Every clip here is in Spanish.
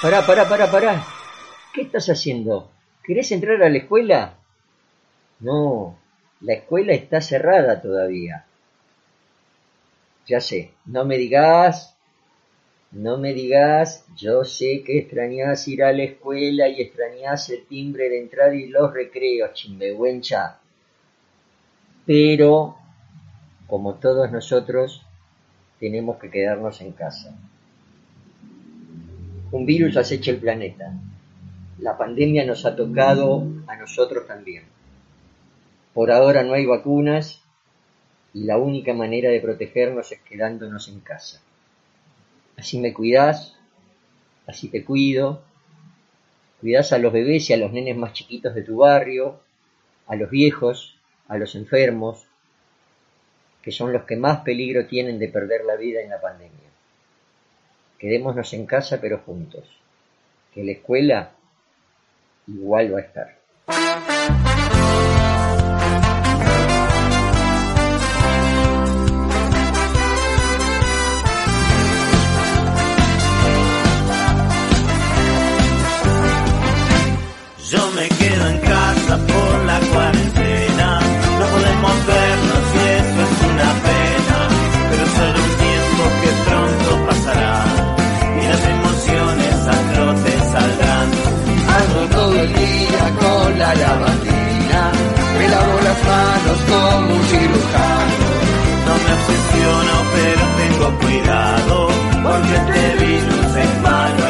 Pará, pará, pará, pará. ¿Qué estás haciendo? ¿Querés entrar a la escuela? No, la escuela está cerrada todavía. Ya sé, no me digas, no me digas, yo sé que extrañás ir a la escuela y extrañás el timbre de entrada y los recreos, chimbehuencha. Pero, como todos nosotros, tenemos que quedarnos en casa. Un virus acecha el planeta. La pandemia nos ha tocado a nosotros también. Por ahora no hay vacunas y la única manera de protegernos es quedándonos en casa. Así me cuidás, así te cuido, cuidás a los bebés y a los nenes más chiquitos de tu barrio, a los viejos, a los enfermos, que son los que más peligro tienen de perder la vida en la pandemia. Quedémonos en casa pero juntos, que la escuela igual va a estar. Manos como un cirujano. No me obsesiono, pero tengo cuidado, porque este virus es malo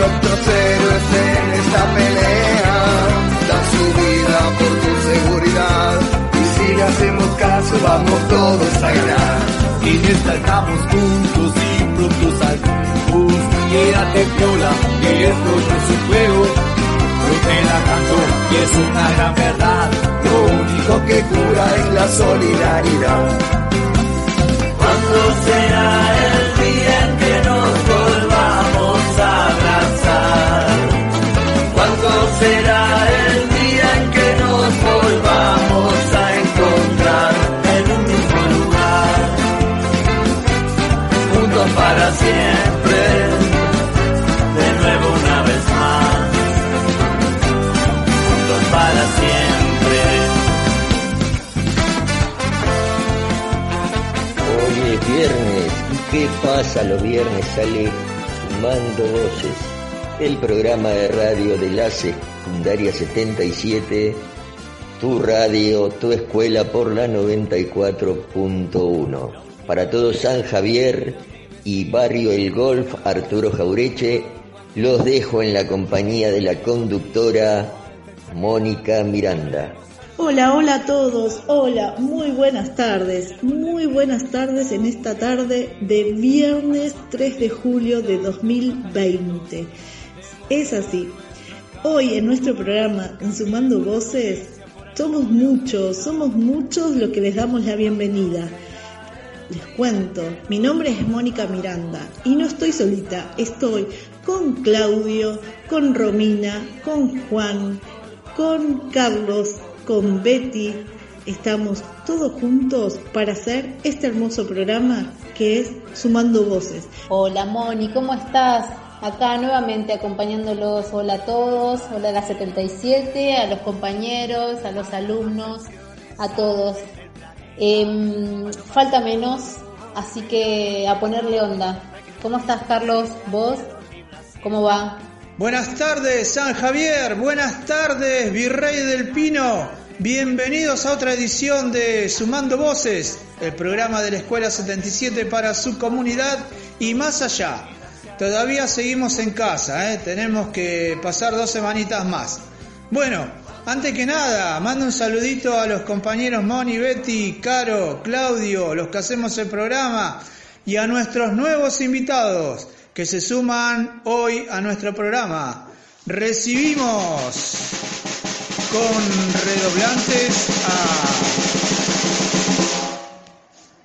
nuestros héroes en esta pelea. Dan su vida por tu seguridad y si le hacemos caso vamos todos a ganar. Y destacamos juntos y pronto salimos. Quédate piola, que esto no es un juego. Yo te la canto y es una gran verdad. Lo único que cura es la solidaridad. ¿Cuándo será qué pasa? Los viernes sale Sumando Voces, el programa de radio de la secundaria 77, tu radio, tu escuela por la 94.1. Para todo San Javier y Barrio El Golf, Arturo Jaureche, los dejo en la compañía de la conductora Mónica Miranda. Hola, hola a todos, hola, muy buenas tardes, muy buenas tardes en esta tarde de viernes 3 de julio de 2020. Es así, hoy en nuestro programa en Sumando Voces somos muchos, somos muchos los que les damos la bienvenida. Les cuento, mi nombre es Mónica Miranda y no estoy solita, estoy con Claudio, con Romina, con Juan, con Carlos, con Betty. Estamos todos juntos para hacer este hermoso programa que es Sumando Voces. Hola Moni, ¿cómo estás? acá nuevamente acompañándolos. Hola a todos, hola a la 77, a los compañeros, a los alumnos, a todos. Em, falta menos, así que a ponerle onda. ¿Cómo estás, Carlos? ¿Vos? ¿Cómo va? Buenas tardes, San Javier. Buenas tardes, Virrey del Pino. Bienvenidos a otra edición de Sumando Voces, el programa de la Escuela 77 para su comunidad y más allá. Todavía seguimos en casa, ¿eh? tenemos que pasar dos semanitas más. Bueno, antes que nada, mando un saludito a los compañeros Moni, Betty, Caro, Claudio, los que hacemos el programa, y a nuestros nuevos invitados que se suman hoy a nuestro programa. Recibimos con redoblantes a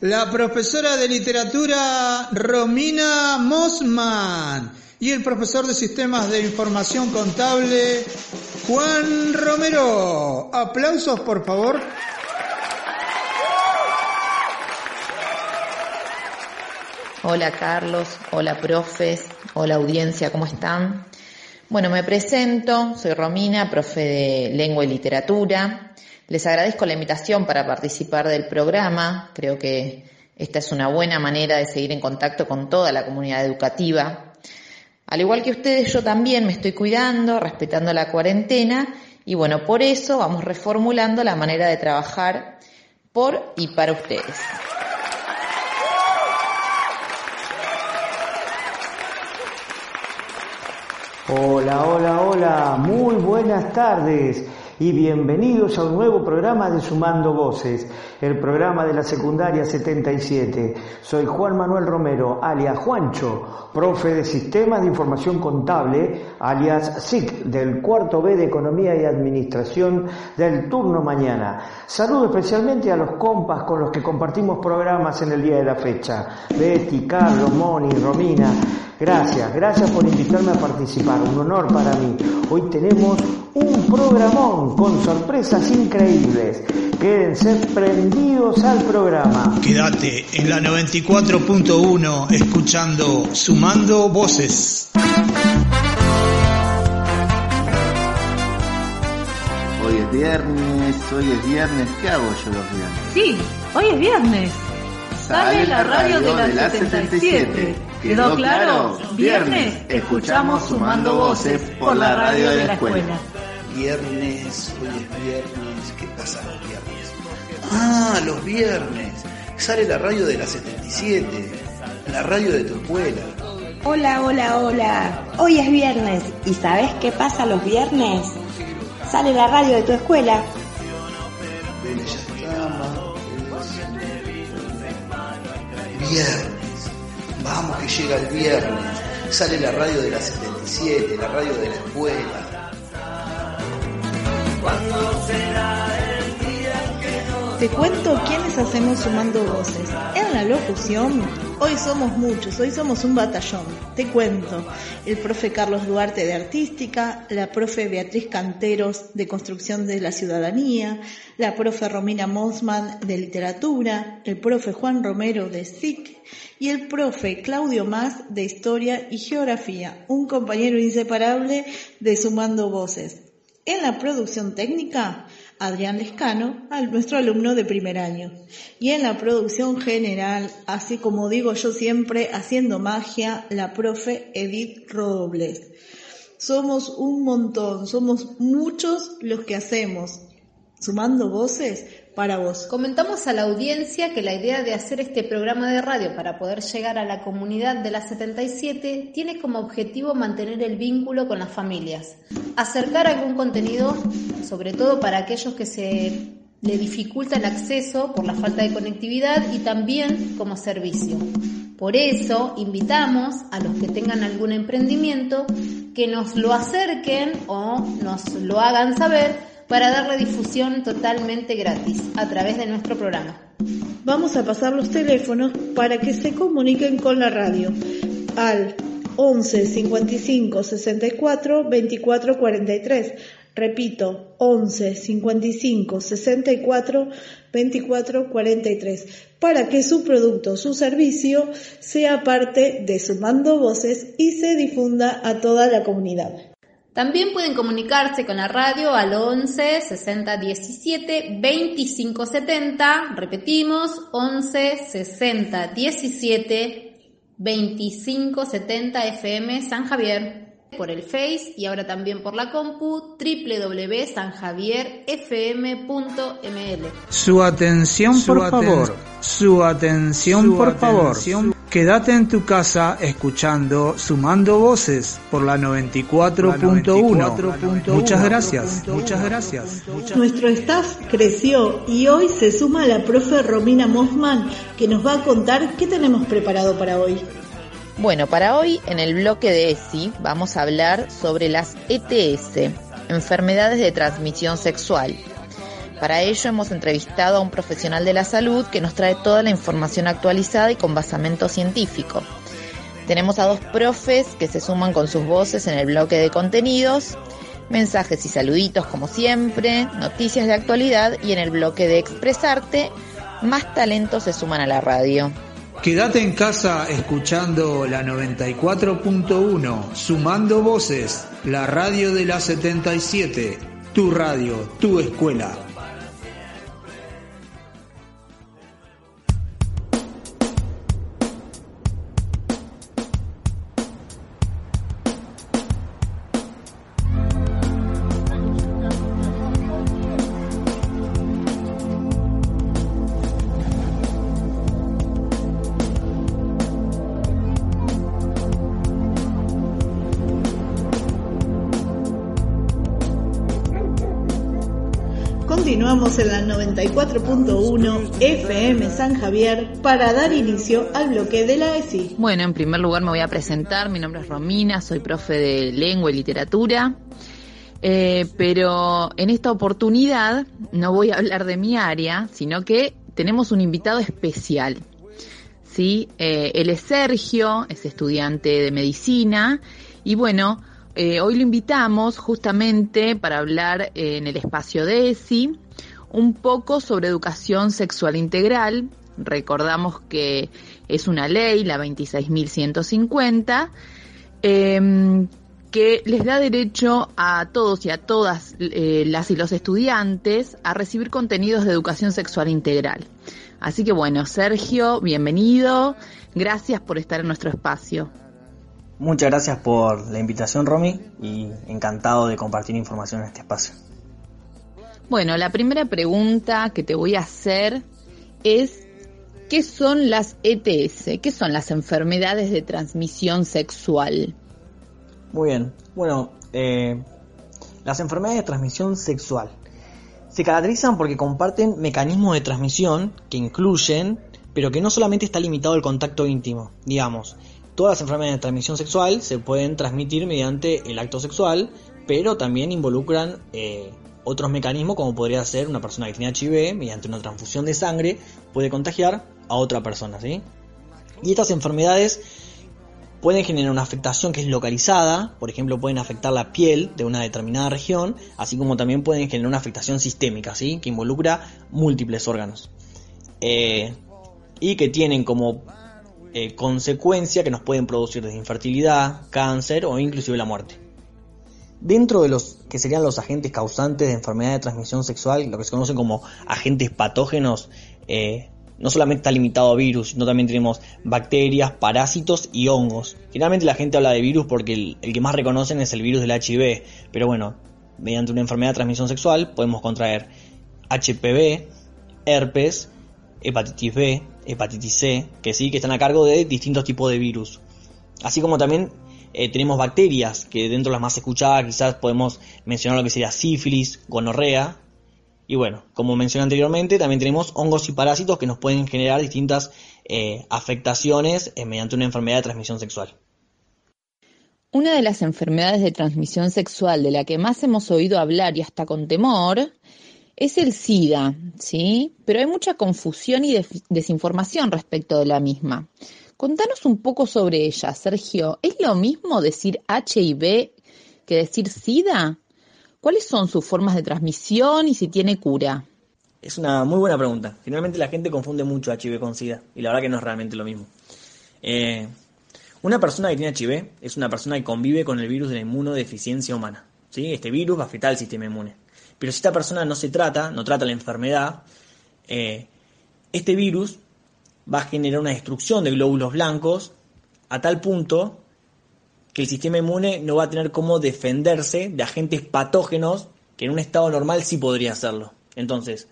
la profesora de literatura Romina Mosman y el profesor de sistemas de información contable Juan Romero. Aplausos, por favor. Hola Carlos, hola profes, hola audiencia, ¿cómo están? Bueno, me presento, soy Romina, profe de lengua y literatura. Les agradezco la invitación para participar del programa. Creo que esta es una buena manera de seguir en contacto con toda la comunidad educativa. Al igual que ustedes, yo también me estoy cuidando, respetando la cuarentena y bueno, por eso vamos reformulando la manera de trabajar por y para ustedes. Hola, hola, hola, muy buenas tardes y bienvenidos a un nuevo programa de Sumando Voces, el programa de la secundaria 77. Soy Juan Manuel Romero, alias Juancho, profe de Sistemas de Información Contable, alias SIC, del cuarto B de Economía y Administración del turno mañana. Saludo especialmente a los compas con los que compartimos programas en el día de la fecha, Betty, Carlos, Moni, Romina. Gracias, gracias por invitarme a participar, un honor para mí. Hoy tenemos un programón con sorpresas increíbles. Quédense prendidos al programa. Quédate en la 94.1 escuchando Sumando Voces. Hoy es viernes, hoy es viernes, ¿qué hago yo los viernes? Sí, hoy es viernes. Sale la radio de la 77. ¿Quedó claro? Viernes escuchamos Sumando Voces por la radio de la escuela. Viernes, hoy es viernes, ¿qué pasa? Ah, los viernes. Sale la radio de la 77, la radio de tu escuela. Hola, hola, hola. Hoy es viernes. ¿Y sabes qué pasa los viernes? Sale la radio de tu escuela. Viernes. Vamos que llega el viernes. Sale la radio de la 77, la radio de la escuela. ¿Cuándo será el Te cuento quiénes hacemos sumando voces. En la locución, hoy somos muchos, hoy somos un batallón. Te cuento, el profe Carlos Duarte de Artística, la profe Beatriz Canteros de Construcción de la Ciudadanía, la profe Romina Mosman de Literatura, el profe Juan Romero de SIC y el profe Claudio Más de Historia y Geografía, un compañero inseparable de Sumando Voces. En la producción técnica, Adrián Lescano, al- nuestro alumno de primer año. Y en la producción general, así como digo yo siempre, haciendo magia, la profe Edith Robles. Somos un montón, somos muchos los que hacemos, sumando voces para vos. Comentamos a la audiencia que la idea de hacer este programa de radio para poder llegar a la comunidad de la 77 tiene como objetivo mantener el vínculo con las familias, acercar algún contenido, sobre todo para aquellos que se le dificulta el acceso por la falta de conectividad y también como servicio. Por eso invitamos a los que tengan algún emprendimiento que nos lo acerquen o nos lo hagan saber para darle difusión totalmente gratis a través de nuestro programa. Vamos a pasar los teléfonos para que se comuniquen con la radio al 11 55 64 24 43. Repito, 11 55 64 24 43, para que su producto su servicio sea parte de Sumando Voces y se difunda a toda la comunidad. También pueden comunicarse con la radio al 11 60 17 25 70. Repetimos, 11 60 17 25 70 FM San Javier por el Face y ahora también por la compu www.sanjavierfm.ml. Su atención, por favor. Su atención, por favor. Quédate en tu casa escuchando Sumando Voces por la 94.1. Muchas gracias, muchas gracias. Nuestro staff creció y hoy se suma la profe Romina Mossman que nos va a contar qué tenemos preparado para hoy. Bueno, para hoy en el bloque de ESI vamos a hablar sobre las ETS, enfermedades de transmisión sexual. Para ello hemos entrevistado a un profesional de la salud que nos trae toda la información actualizada y con basamento científico. Tenemos a dos profes que se suman con sus voces en el bloque de contenidos, mensajes y saluditos como siempre, noticias de actualidad y en el bloque de expresarte, más talentos se suman a la radio. Quédate en casa escuchando la 94.1, sumando voces, la radio de la 77, tu radio, tu escuela. En la 94.1 FM San Javier para dar inicio al bloque de la ESI. Bueno, en primer lugar me voy a presentar. Mi nombre es Romina, soy profe de lengua y literatura. Eh, pero en esta oportunidad no voy a hablar de mi área, sino que tenemos un invitado especial. ¿sí? Eh, él es Sergio, es estudiante de medicina y bueno, eh, hoy lo invitamos justamente para hablar en el espacio de ESI un poco sobre educación sexual integral. Recordamos que es una ley, la 26.150, eh, que les da derecho a todos y a todas eh, las y los estudiantes a recibir contenidos de educación sexual integral. Así que bueno, Sergio, bienvenido. Gracias por estar en nuestro espacio. Muchas gracias por la invitación, Romy, y encantado de compartir información en este espacio. Bueno, la primera pregunta que te voy a hacer es, ¿qué son las ETS? ¿Qué son las enfermedades de transmisión sexual? Muy bien, bueno, eh, las enfermedades de transmisión sexual se caracterizan porque comparten mecanismos de transmisión que incluyen, pero que no solamente está limitado al contacto íntimo, digamos, Todas las enfermedades de transmisión sexual se pueden transmitir mediante el acto sexual, pero también involucran eh, otros mecanismos como podría ser una persona que tiene HIV, mediante una transfusión de sangre, puede contagiar a otra persona, ¿sí? Y estas enfermedades pueden generar una afectación que es localizada, por ejemplo, pueden afectar la piel de una determinada región, así como también pueden generar una afectación sistémica, ¿sí? Que involucra múltiples órganos. Eh, y que tienen como eh, consecuencia que nos pueden producir desde infertilidad, cáncer o inclusive la muerte. Dentro de los que serían los agentes causantes de enfermedad de transmisión sexual, lo que se conocen como agentes patógenos, eh, no solamente está limitado a virus, sino también tenemos bacterias, parásitos y hongos. Generalmente la gente habla de virus porque el, el, que más reconocen es el virus del HIV, pero bueno, mediante una enfermedad de transmisión sexual podemos contraer HPV, herpes, hepatitis B, hepatitis C, que sí, que están a cargo de distintos tipos de virus. Así como también eh, tenemos bacterias, que dentro de las más escuchadas quizás podemos mencionar lo que sería sífilis, gonorrea. Y bueno, como mencioné anteriormente, también tenemos hongos y parásitos que nos pueden generar distintas eh, afectaciones eh, mediante una enfermedad de transmisión sexual. Una de las enfermedades de transmisión sexual de la que más hemos oído hablar y hasta con temor es el SIDA, ¿sí? Pero hay mucha confusión y desinformación respecto de la misma. Contanos un poco sobre ella, Sergio. ¿Es lo mismo decir HIV que decir SIDA? ¿Cuáles son sus formas de transmisión y si tiene cura? Es una muy buena pregunta. Finalmente la gente confunde mucho HIV con SIDA y la verdad que no es realmente lo mismo. Eh, una persona que tiene HIV es una persona que convive con el virus de la inmunodeficiencia humana. ¿sí? Este virus va a al sistema inmune. Pero si esta persona no se trata, no trata la enfermedad, eh, este virus va a generar una destrucción de glóbulos blancos a tal punto que el sistema inmune no va a tener cómo defenderse de agentes patógenos que en un estado normal sí podría hacerlo. Entonces,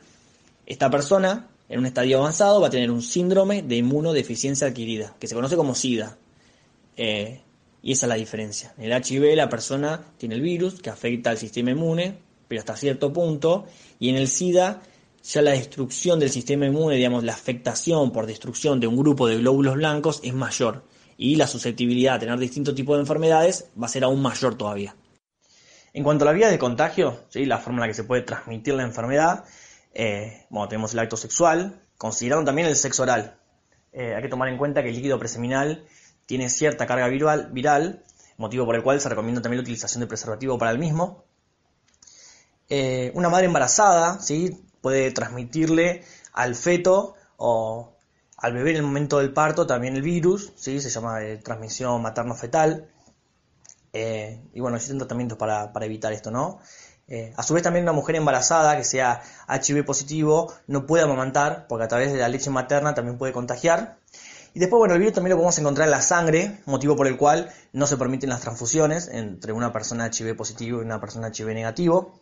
esta persona, en un estadio avanzado, va a tener un síndrome de inmunodeficiencia adquirida, que se conoce como SIDA. Eh, y esa es la diferencia. En el HIV la persona tiene el virus que afecta al sistema inmune, pero hasta cierto punto, y en el SIDA ya la destrucción del sistema inmune, digamos, la afectación por destrucción de un grupo de glóbulos blancos es mayor. Y la susceptibilidad a tener distintos tipos de enfermedades va a ser aún mayor todavía. En cuanto a la vía de contagio, ¿sí? la forma en la que se puede transmitir la enfermedad, eh, bueno, tenemos el acto sexual, considerando también el sexo oral. Eh, hay que tomar en cuenta que el líquido preseminal tiene cierta carga viral, motivo por el cual se recomienda también la utilización de preservativo para el mismo. Eh, una madre embarazada ¿sí? Puede transmitirle al feto o al bebé en el momento del parto también el virus, ¿sí? se llama transmisión materno-fetal. y bueno, existen tratamientos para, para evitar esto, ¿no? Eh, a su vez también una mujer embarazada que sea HIV positivo no puede amamantar porque a través de la leche materna también puede contagiar. Y después, bueno, el virus también lo podemos encontrar en la sangre, motivo por el cual no se permiten las transfusiones entre una persona HIV positivo y una persona HIV negativo,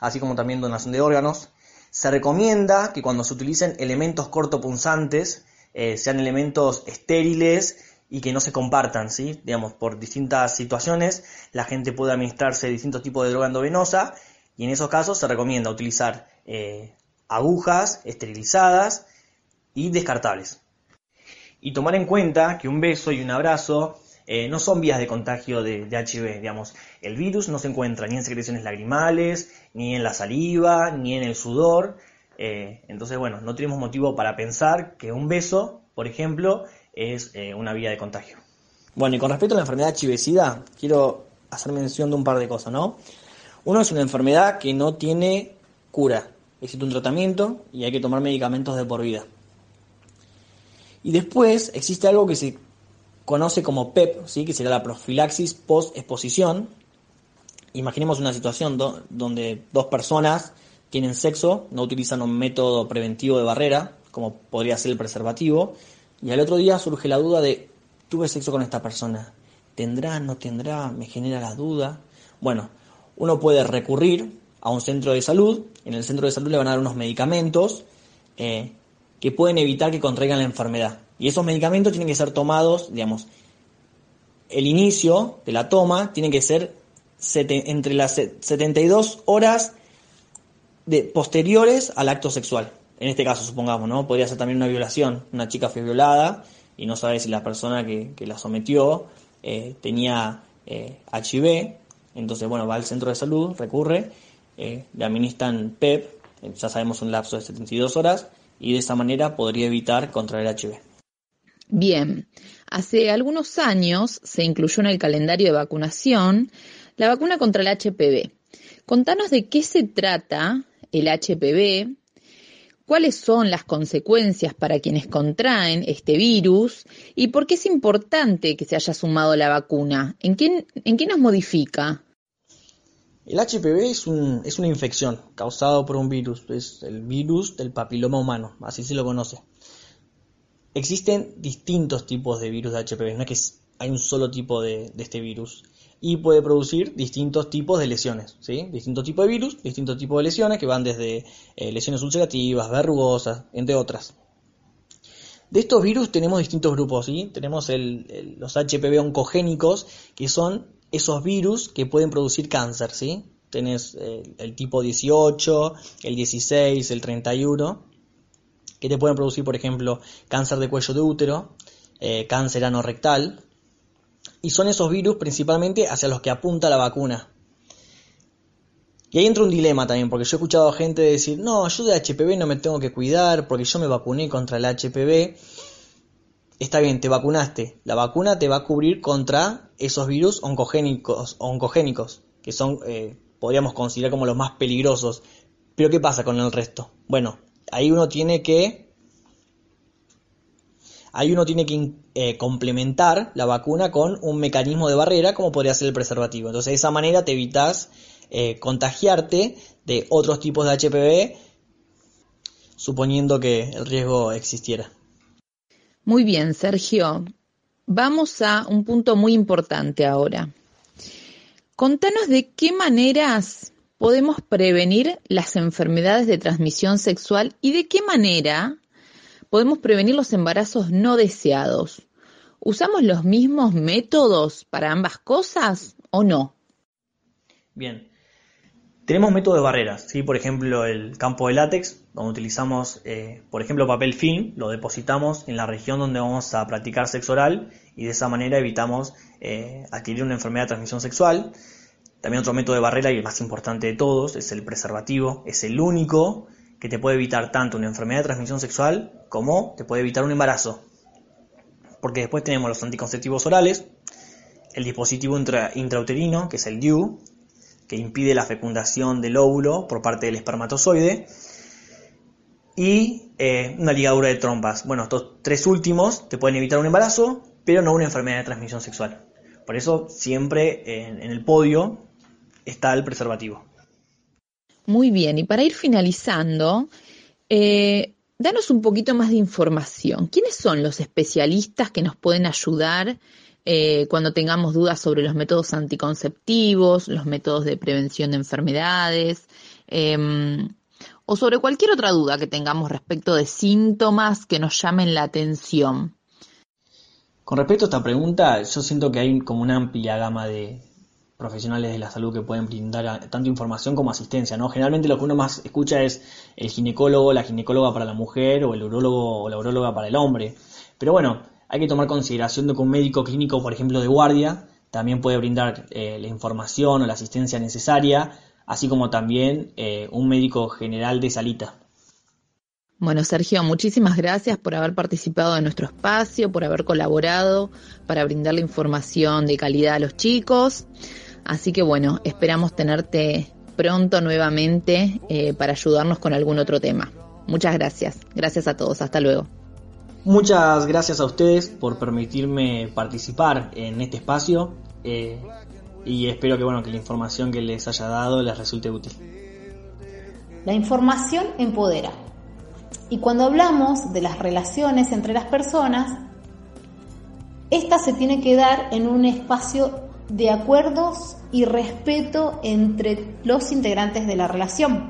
así como también donación de órganos. Se recomienda que cuando se utilicen elementos cortopunzantes eh, sean elementos estériles y que no se compartan, ¿sí? Digamos, por distintas situaciones la gente puede administrarse distintos tipos de droga endovenosa y en esos casos se recomienda utilizar eh, agujas esterilizadas y descartables. Y tomar en cuenta que un beso y un abrazo eh, no son vías de contagio de, HIV, digamos, el virus no se encuentra ni en secreciones lagrimales, ni en la saliva, ni en el sudor, eh, entonces bueno, no tenemos motivo para pensar que un beso, por ejemplo, es eh, una vía de contagio. Bueno, y con respecto a la enfermedad HIV-Sida, quiero hacer mención de un par de cosas, ¿no? Uno es una enfermedad que no tiene cura. Existe un tratamiento y hay que tomar medicamentos de por vida. Y después existe algo que se conoce como PEP, ¿sí? que sería la profilaxis post-exposición. Imaginemos una situación donde dos personas tienen sexo, no utilizan un método preventivo de barrera, como podría ser el preservativo, y al otro día surge la duda de, tuve sexo con esta persona, ¿tendrá, no tendrá? Me genera la duda. Bueno, uno puede recurrir a un centro de salud, en el centro de salud le van a dar unos medicamentos eh, que pueden evitar que contraigan la enfermedad. Y esos medicamentos tienen que ser tomados, digamos, el inicio de la toma tiene que ser entre las 72 horas de, posteriores al acto sexual en este caso supongamos, ¿no? Podría ser también una violación. Una chica fue violada y no sabe si la persona que, la sometió eh, tenía HIV. Eh, Entonces, bueno, va al centro de salud, recurre, eh, le administran PEP, ya sabemos un lapso de 72 horas, y de esa manera podría evitar contraer HIV. Bien, hace algunos años se incluyó en el calendario de vacunación la vacuna contra el HPV. Contanos de qué se trata el HPV, cuáles son las consecuencias para quienes contraen este virus y por qué es importante que se haya sumado la vacuna. ¿En qué, en qué nos modifica? El HPV es, un, es una infección causada por un virus, es el virus del papiloma humano, así se lo conoce. Existen distintos tipos de virus de HPV, no es que hay un solo tipo de, de este virus y puede producir distintos tipos de lesiones, ¿sí? Distintos tipos de virus, distintos tipos de lesiones que van desde eh, lesiones ulcerativas, verrugosas, entre otras. De estos virus tenemos distintos grupos, ¿sí? Tenemos los HPV oncogénicos, que son esos virus que pueden producir cáncer, ¿sí? Tenés eh, el tipo 18, el 16, el 31, que te pueden producir, por ejemplo, cáncer de cuello de útero, eh, cáncer anorrectal, y son esos virus principalmente hacia los que apunta la vacuna. Y ahí entra un dilema también, porque yo he escuchado a gente decir, no, yo de HPV no me tengo que cuidar porque yo me vacuné contra el HPV. Está bien, te vacunaste. La vacuna te va a cubrir contra esos virus oncogénicos, oncogénicos que son eh, podríamos considerar como los más peligrosos. Pero ¿qué pasa con el resto? Bueno, ahí uno tiene que ahí uno tiene que eh, complementar la vacuna con un mecanismo de barrera como podría ser el preservativo. Entonces de esa manera te evitas eh, contagiarte de otros tipos de HPV suponiendo que el riesgo existiera. Muy bien, Sergio. Vamos a un punto muy importante ahora. Contanos de qué maneras podemos prevenir las enfermedades de transmisión sexual y de qué manera podemos prevenir los embarazos no deseados. ¿Usamos los mismos métodos para ambas cosas o no? Bien. Tenemos métodos de barreras, ¿sí? por ejemplo el campo de látex, donde utilizamos, eh, por ejemplo, papel film, lo depositamos en la región donde vamos a practicar sexo oral y de esa manera evitamos eh, adquirir una enfermedad de transmisión sexual. También otro método de barrera y el más importante de todos es el preservativo, es el único que te puede evitar tanto una enfermedad de transmisión sexual como te puede evitar un embarazo. Porque después tenemos los anticonceptivos orales, el dispositivo intrauterino, que es el DIU, que impide la fecundación del óvulo por parte del espermatozoide, y eh, una ligadura de trompas. Bueno, estos tres últimos te pueden evitar un embarazo, pero no una enfermedad de transmisión sexual. Por eso siempre en, el podio está el preservativo. Muy bien, y para ir finalizando, eh, danos un poquito más de información. ¿Quiénes son los especialistas que nos pueden ayudar eh, cuando tengamos dudas sobre los métodos anticonceptivos, los métodos de prevención de enfermedades, em, o sobre cualquier otra duda que tengamos respecto de síntomas que nos llamen la atención. Con respecto a esta pregunta, yo siento que hay como una amplia gama de profesionales de la salud que pueden brindar tanto información como asistencia, ¿no? Generalmente lo que uno más escucha es el ginecólogo, la ginecóloga para la mujer o el urólogo o la uróloga para el hombre. Pero bueno, hay que tomar consideración de que un médico clínico, por ejemplo, de guardia, también puede brindar eh, la información o la asistencia necesaria, así como también eh, un médico general de salita. Bueno, Sergio, muchísimas gracias por haber participado en nuestro espacio, por haber colaborado para brindar la información de calidad a los chicos. Así que bueno, esperamos tenerte pronto nuevamente eh, para ayudarnos con algún otro tema. Muchas gracias. Gracias a todos. Hasta luego. Muchas gracias a ustedes por permitirme participar en este espacio eh, y espero que bueno que la información que les haya dado les resulte útil. La información empodera. Y cuando hablamos de las relaciones entre las personas, esta se tiene que dar en un espacio de acuerdos y respeto entre los integrantes de la relación.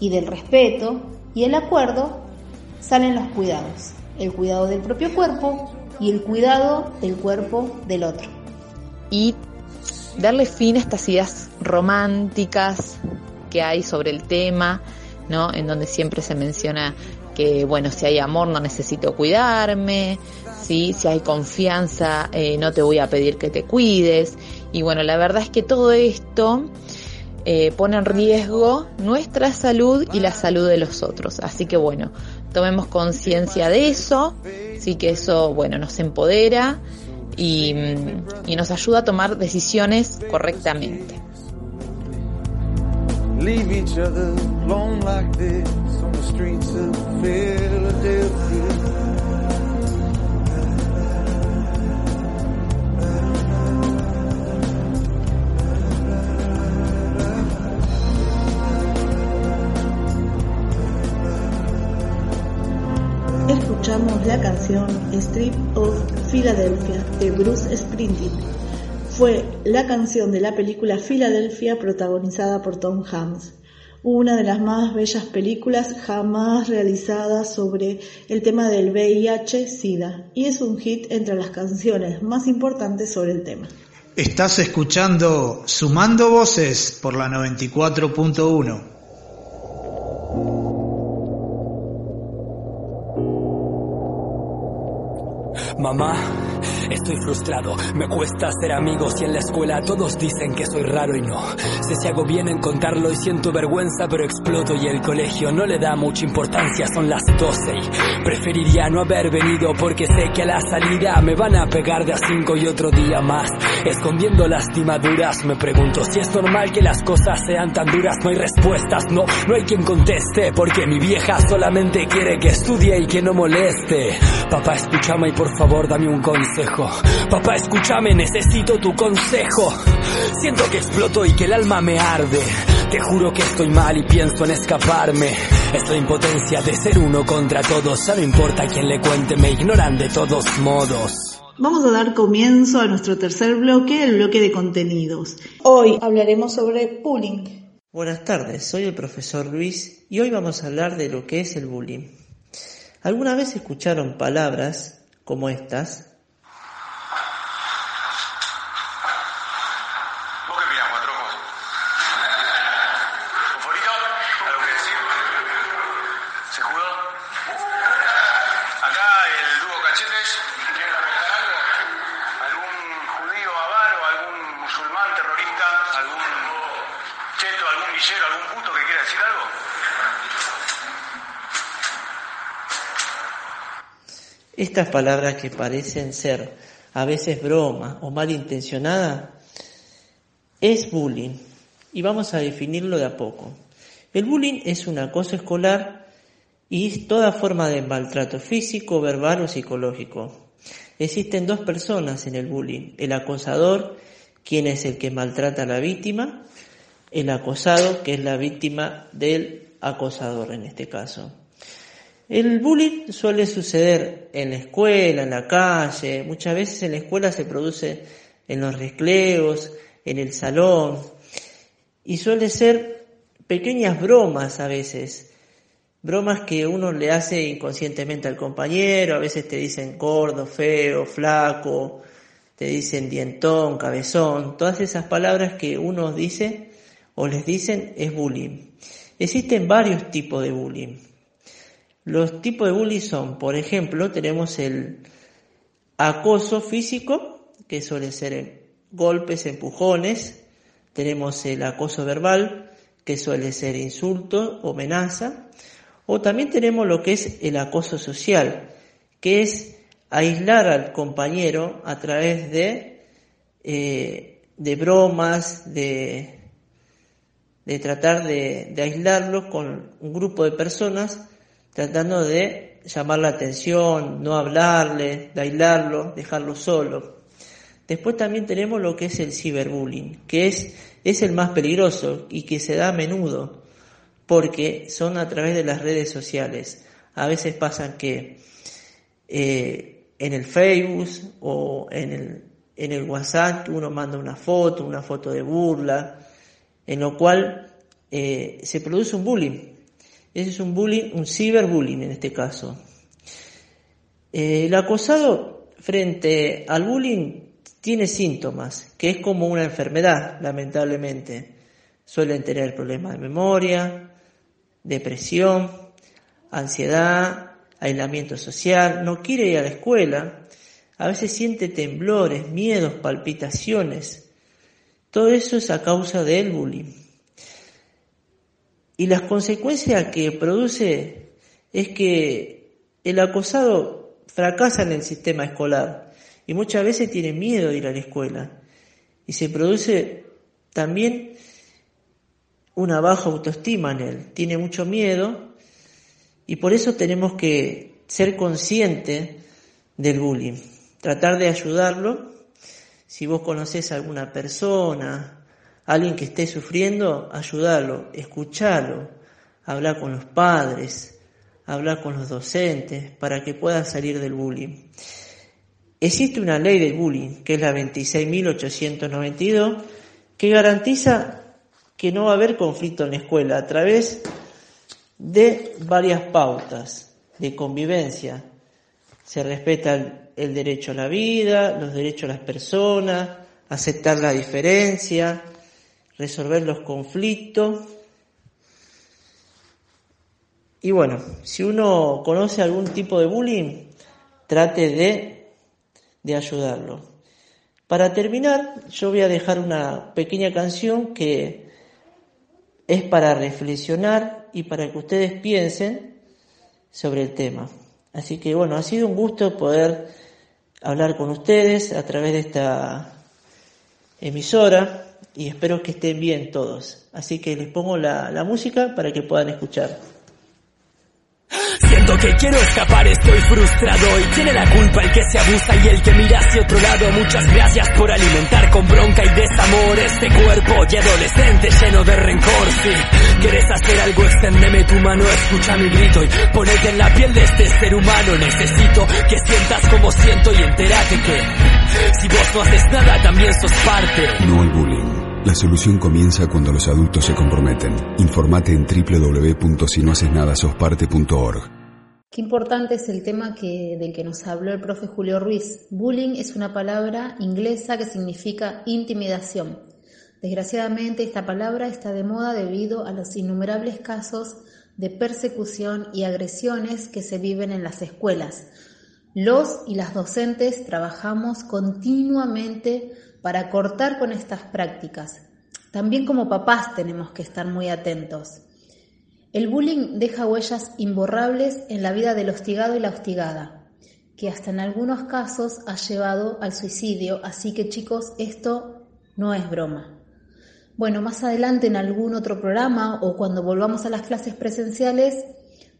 Y del respeto y el acuerdo salen los cuidados, el cuidado del propio cuerpo y el cuidado del cuerpo del otro. Y darle fin a estas ideas románticas que hay sobre el tema, ¿no? En donde siempre se menciona que, bueno, si hay amor no necesito cuidarme, ¿sí? si hay confianza eh, no te voy a pedir que te cuides. Y bueno, la verdad es que todo esto eh, pone en riesgo nuestra salud y la salud de los otros. Así que bueno, tomemos conciencia de eso, sí que eso, bueno, nos empodera y, y nos ayuda a tomar decisiones correctamente. Leave each other alone like this on the streets Philadelphia. Escuchamos la canción Street of Philadelphia de Bruce Springsteen. Fue la canción de la película Philadelphia protagonizada por Tom Hanks, una de las más bellas películas jamás realizadas sobre el tema del VIH-Sida y es un hit entre las canciones más importantes sobre el tema. Estás escuchando Sumando Voces por la 94.1. Mamá, Estoy frustrado, me cuesta hacer amigos y en la escuela todos dicen que soy raro y no. Sé si hago bien en contarlo y siento vergüenza, pero exploto y el colegio no le da mucha importancia, son las 12 y preferiría no haber venido porque sé que a la salida me van a pegar de a cinco y otro día más. Escondiendo lastimaduras, me pregunto si es normal que las cosas sean tan duras, no hay respuestas, no, no hay quien conteste, porque mi vieja solamente quiere que estudie y que no moleste. Papá, escúchame y por favor dame un consejo. Papá, escúchame, necesito tu consejo. Siento que exploto y que el alma me arde. Te juro que estoy mal y pienso en escaparme. Es la impotencia de ser uno contra todos. Ya no importa quién le cuente, me ignoran de todos modos. Vamos a dar comienzo a nuestro tercer bloque, el bloque de contenidos. Hoy hablaremos sobre bullying. Buenas tardes, soy el profesor Luis y hoy vamos a hablar de lo que es el bullying. ¿Alguna vez escucharon palabras como estas? Estas palabras que parecen ser a veces broma o malintencionadas es bullying y vamos a definirlo de a poco. El bullying es un acoso escolar y es toda forma de maltrato físico, verbal o psicológico. Existen dos personas en el bullying, el acosador, quien es el que maltrata a la víctima, el acosado, que es la víctima del acosador en este caso. El bullying suele suceder en la escuela, en la calle, muchas veces en la escuela se produce en los recreos, en el salón, y suele ser pequeñas bromas a veces, bromas que uno le hace inconscientemente al compañero, a veces te dicen gordo, feo, flaco, te dicen dientón, cabezón, todas esas palabras que uno dice o les dicen es bullying. Existen varios tipos de bullying. Los tipos de bullying son, por ejemplo, tenemos el acoso físico, que suele ser golpes, empujones, tenemos el acoso verbal, que suele ser insulto o amenaza, o también tenemos lo que es el acoso social, que es aislar al compañero a través de, eh, de bromas, de, de tratar de, de aislarlo con un grupo de personas tratando de llamar la atención, no hablarle, de dejarlo solo. Después también tenemos lo que es el ciberbullying, que es, es el más peligroso y que se da a menudo, porque son a través de las redes sociales. A veces pasan que eh, en el Facebook o en el, en el WhatsApp uno manda una foto, una foto de burla, en lo cual eh, se produce un bullying ese es un bullying, un ciberbullying en este caso. Eh, el acosado frente al bullying tiene síntomas, que es como una enfermedad, lamentablemente. Suelen tener problemas de memoria, depresión, ansiedad, aislamiento social, no quiere ir a la escuela, a veces siente temblores, miedos, palpitaciones. Todo eso es a causa del bullying. Y las consecuencias que produce es que el acosado fracasa en el sistema escolar y muchas veces tiene miedo de ir a la escuela. Y se produce también una baja autoestima en él, tiene mucho miedo y por eso tenemos que ser conscientes del bullying, tratar de ayudarlo. Si vos conocés a alguna persona, alguien que esté sufriendo, ayudarlo, escucharlo, hablar con los padres, hablar con los docentes para que pueda salir del bullying. Existe una ley del bullying, que es la 26.892, que garantiza que no va a haber conflicto en la escuela a través de varias pautas de convivencia. Se respeta el, el derecho a la vida, los derechos a las personas, aceptar la diferencia, resolver los conflictos. Y bueno, si uno conoce algún tipo de bullying, trate de de ayudarlo. Para terminar, yo voy a dejar una pequeña canción que es para reflexionar y para que ustedes piensen sobre el tema. Así que bueno, ha sido un gusto poder hablar con ustedes a través de esta emisora y espero que estén bien todos. Así que les pongo la, la música para que puedan escuchar. Siento que quiero escapar, estoy frustrado y tiene la culpa el que se abusa y el que mira hacia otro lado. Muchas gracias por alimentar con bronca y desamor este cuerpo y adolescente lleno de rencor. Si quieres hacer algo, exténdeme tu mano, escucha mi grito y ponete en la piel de este ser humano. Necesito que sientas como siento y entérate que si vos no haces nada, también sos parte. No al bullying. La solución comienza cuando los adultos se comprometen. Informate en www.sinohacesnadasosparte.org. Qué importante es el tema que, del que nos habló el profe Julio Ruiz. Bullying es una palabra inglesa que significa intimidación. Desgraciadamente esta palabra está de moda debido a los innumerables casos de persecución y agresiones que se viven en las escuelas. Los y las docentes trabajamos continuamente para cortar con estas prácticas. También como papás tenemos que estar muy atentos. El bullying deja huellas imborrables en la vida del hostigado y la hostigada, que hasta en algunos casos ha llevado al suicidio, así que chicos, esto no es broma. Bueno, más adelante en algún otro programa o cuando volvamos a las clases presenciales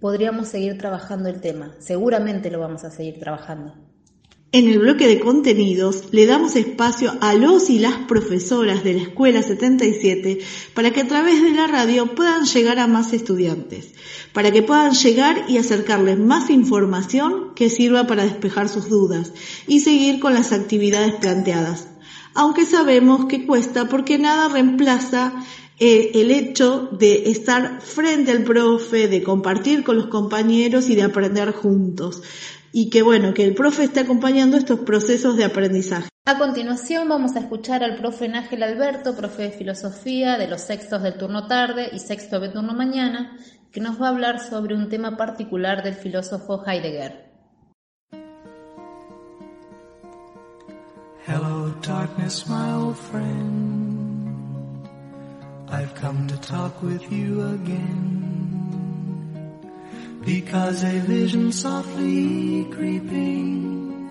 podríamos seguir trabajando el tema. Seguramente lo vamos a seguir trabajando. En el bloque de contenidos le damos espacio a los y las profesoras de la Escuela 77 para que a través de la radio puedan llegar a más estudiantes, para que puedan llegar y acercarles más información que sirva para despejar sus dudas y seguir con las actividades planteadas. Aunque sabemos que cuesta porque nada reemplaza eh, el hecho de estar frente al profe, de compartir con los compañeros y de aprender juntos y que bueno, que el profe esté acompañando estos procesos de aprendizaje. A continuación vamos a escuchar al profe Nángel Alberto, profe de filosofía de los sextos del turno tarde y sexto de turno mañana, que nos va a hablar sobre un tema particular del filósofo Heidegger. Hello, darkness, my old friend. I've come to talk with you again. Because a vision softly creeping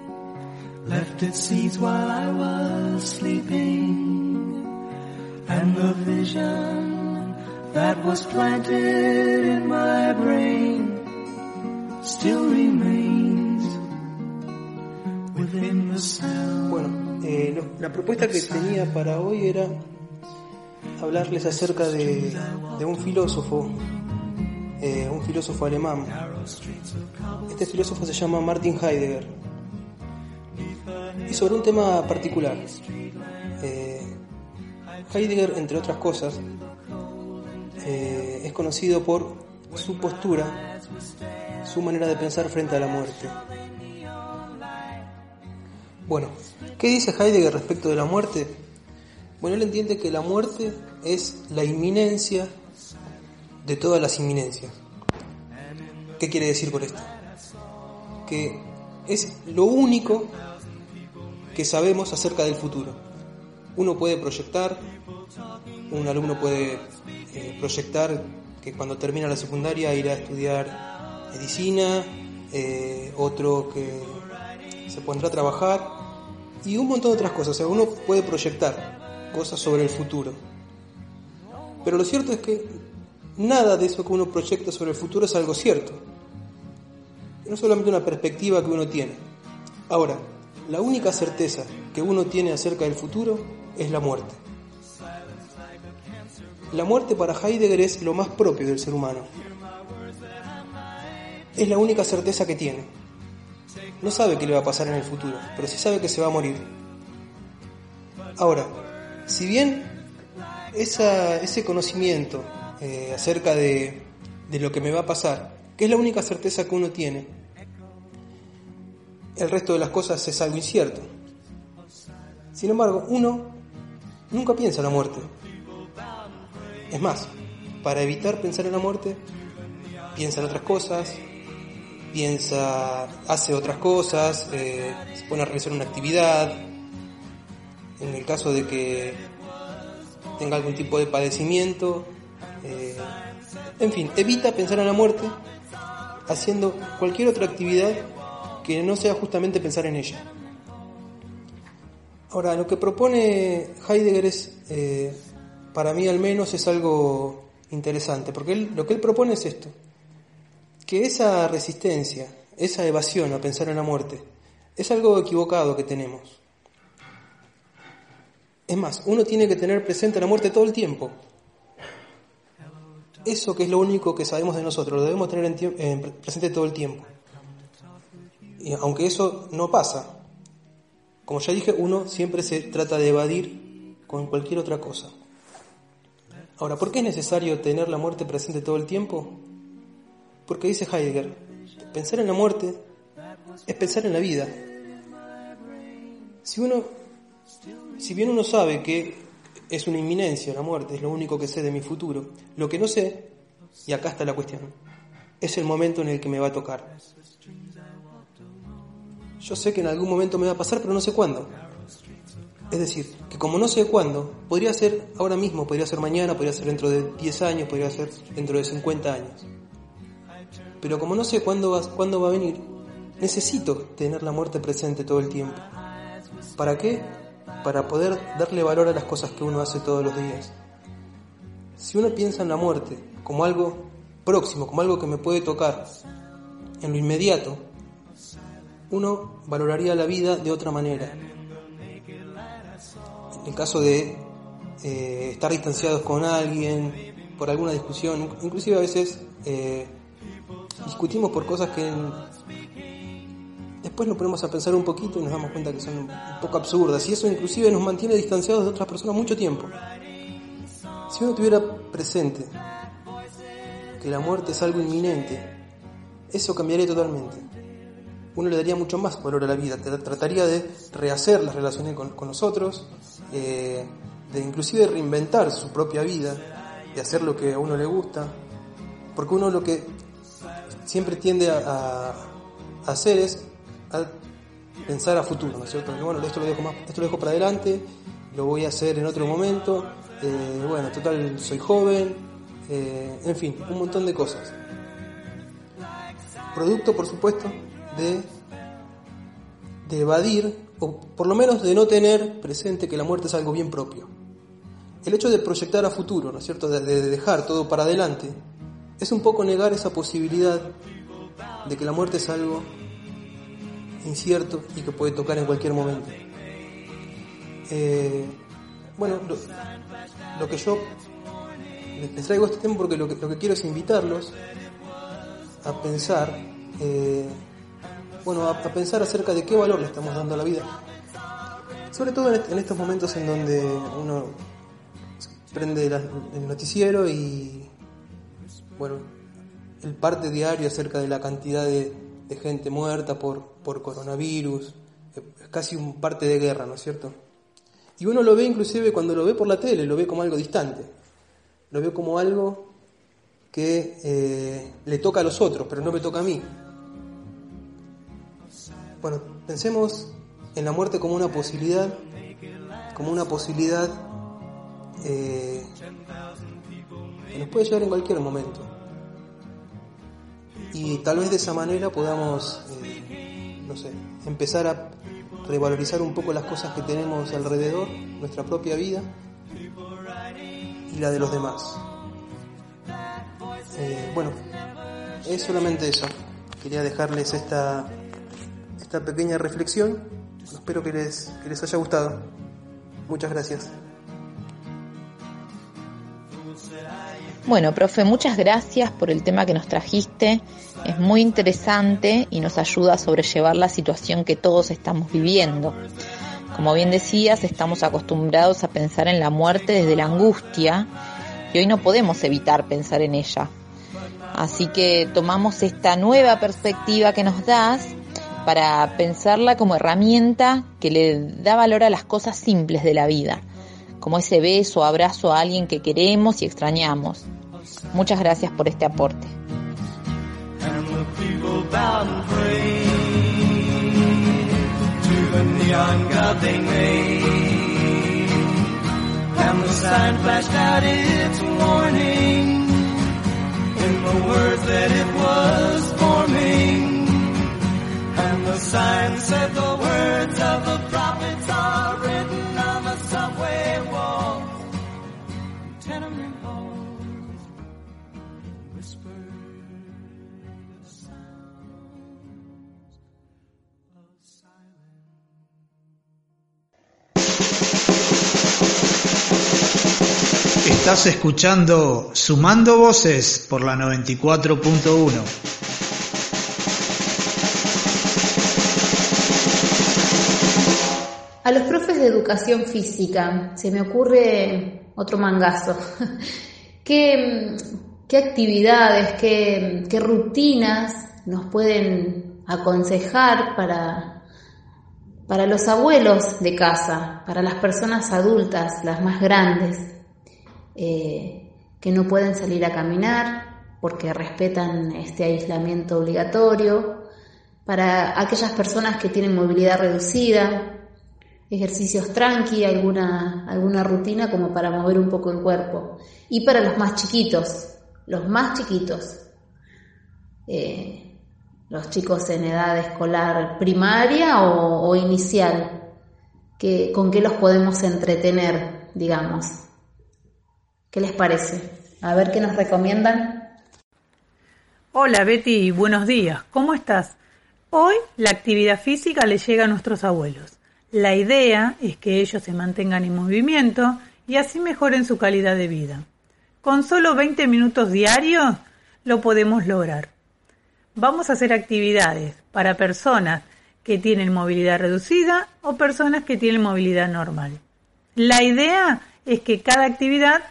left its seeds while I was sleeping. And the vision that was planted in my brain still remains within the sound. Bueno, eh, lo- la propuesta que tenía para hoy era hablarles acerca de, de un filósofo, eh, un filósofo alemán. Este filósofo se llama Martin Heidegger. Y sobre un tema particular. Eh, Heidegger, entre otras cosas, eh, es conocido por su postura, su manera de pensar frente a la muerte. Bueno, ¿qué dice Heidegger respecto de la muerte? Bueno, él entiende que la muerte es la inminencia de todas las inminencias. ¿Qué quiere decir por esto? Que es lo único que sabemos acerca del futuro. Uno puede proyectar, un alumno puede eh, proyectar que cuando termina la secundaria irá a estudiar medicina, eh, otro que se pondrá a trabajar y un montón de otras cosas. O sea, uno puede proyectar cosas sobre el futuro. Pero lo cierto es que nada de eso que uno proyecta sobre el futuro es algo cierto. No es solamente una perspectiva que uno tiene. Ahora, la única certeza que uno tiene acerca del futuro es la muerte. La muerte para Heidegger es lo más propio del ser humano. Es la única certeza que tiene. No sabe qué le va a pasar en el futuro, pero sí sabe que se va a morir. Ahora, si bien ese conocimiento eh, acerca de, de lo que me va a pasar, que es la única certeza que uno tiene, el resto de las cosas es algo incierto. Sin embargo, uno nunca piensa en la muerte. Es más, para evitar pensar en la muerte, piensa en otras cosas, piensa, hace otras cosas, eh, se pone a realizar una actividad, en el caso de que tenga algún tipo de padecimiento, eh, en fin, evita pensar en la muerte haciendo cualquier otra actividad que no sea justamente pensar en ella. Ahora, lo que propone Heidegger es, eh, para mí al menos, es algo interesante, porque lo que él propone es esto, que esa resistencia, esa evasión a pensar en la muerte, es algo equivocado que tenemos. Es más, uno tiene que tener presente la muerte todo el tiempo. Eso que es lo único que sabemos de nosotros, lo debemos tener en presente todo el tiempo. Y aunque eso no pasa, como ya dije, uno siempre se trata de evadir con cualquier otra cosa. Ahora, ¿por qué es necesario tener la muerte presente todo el tiempo? Porque dice Heidegger, pensar en la muerte es pensar en la vida. Si uno, si bien uno sabe que es una inminencia la muerte, es lo único que sé de mi futuro, lo que no sé, y acá está la cuestión, es el momento en el que me va a tocar. Yo sé que en algún momento me va a pasar, pero no sé cuándo. Es decir, que como no sé cuándo, podría ser ahora mismo, podría ser mañana, podría ser dentro de 10 años, podría ser dentro de 50 años. Pero como no sé cuándo va, cuándo va a venir, necesito tener la muerte presente todo el tiempo. ¿Para qué? Para poder darle valor a las cosas que uno hace todos los días. Si uno piensa en la muerte como algo próximo, como algo que me puede tocar en lo inmediato, uno valoraría la vida de otra manera. En el caso de eh, estar distanciados con alguien por alguna discusión, inclusive a veces eh, discutimos por cosas que después nos ponemos a pensar un poquito y nos damos cuenta que son un poco absurdas y eso inclusive nos mantiene distanciados de otras personas mucho tiempo. Si uno tuviera presente que la muerte es algo inminente, eso cambiaría totalmente. Uno le daría mucho más valor a la vida, trataría de rehacer las relaciones con, nosotros, eh, de inclusive reinventar su propia vida, de hacer lo que a uno le gusta, porque uno lo que siempre tiende a, hacer es pensar a futuro, ¿no es cierto? bueno, esto lo dejo más, esto lo dejo para adelante, lo voy a hacer en otro momento, eh, bueno, total soy joven, eh, en fin, un montón de cosas. Producto, por supuesto, de, de evadir, o por lo menos de no tener presente que la muerte es algo bien propio. El hecho de proyectar a futuro, ¿no es cierto?, de dejar todo para adelante, es un poco negar esa posibilidad de que la muerte es algo incierto y que puede tocar en cualquier momento. Eh, bueno, lo, que yo les traigo este tema porque lo que, quiero es invitarlos a pensar, eh, bueno, a, pensar acerca de qué valor le estamos dando a la vida. Sobre todo en, estos momentos en donde uno prende el noticiero y bueno, el parte diario acerca de la cantidad de, gente muerta por, por coronavirus, es casi un parte de guerra, ¿no es cierto? Y uno lo ve inclusive cuando lo ve por la tele, lo ve como algo distante, lo ve como algo que eh, le toca a los otros, pero no me toca a mí. Bueno, pensemos en la muerte como una posibilidad, como una posibilidad eh, que nos puede llegar en cualquier momento y tal vez de esa manera podamos, eh, no sé, empezar a revalorizar un poco las cosas que tenemos alrededor, nuestra propia vida y la de los demás. Eh, bueno, es solamente eso. Quería dejarles esta, esta pequeña reflexión. Espero que les, que les haya gustado. Muchas gracias. Bueno, profe, muchas gracias por el tema que nos trajiste. Es muy interesante y nos ayuda a sobrellevar la situación que todos estamos viviendo. Como bien decías, estamos acostumbrados a pensar en la muerte desde la angustia y hoy no podemos evitar pensar en ella. Así que tomamos esta nueva perspectiva que nos das para pensarla como herramienta que le da valor a las cosas simples de la vida como ese beso abrazo a alguien que queremos y extrañamos. Muchas gracias por este aporte. Estás escuchando Sumando Voces por la 94.1. A los profes de educación física se me ocurre otro mangazo. ¿Qué, actividades, qué, qué rutinas nos pueden aconsejar para, para los abuelos de casa, para las personas adultas, las más grandes, eh, que no pueden salir a caminar porque respetan este aislamiento obligatorio, para aquellas personas que tienen movilidad reducida, ejercicios tranqui, alguna, alguna rutina como para mover un poco el cuerpo. Y para los más chiquitos, los más chiquitos, eh, los chicos en edad escolar primaria o, o inicial, que, ¿con qué los podemos entretener, digamos? ¿Qué les parece? A ver qué nos recomiendan. Hola Betty, buenos días. ¿Cómo estás? Hoy la actividad física le llega a nuestros abuelos. La idea es que ellos se mantengan en movimiento y así mejoren su calidad de vida. Con solo 20 minutos diarios lo podemos lograr. Vamos a hacer actividades para personas que tienen movilidad reducida o personas que tienen movilidad normal. La idea es que cada actividad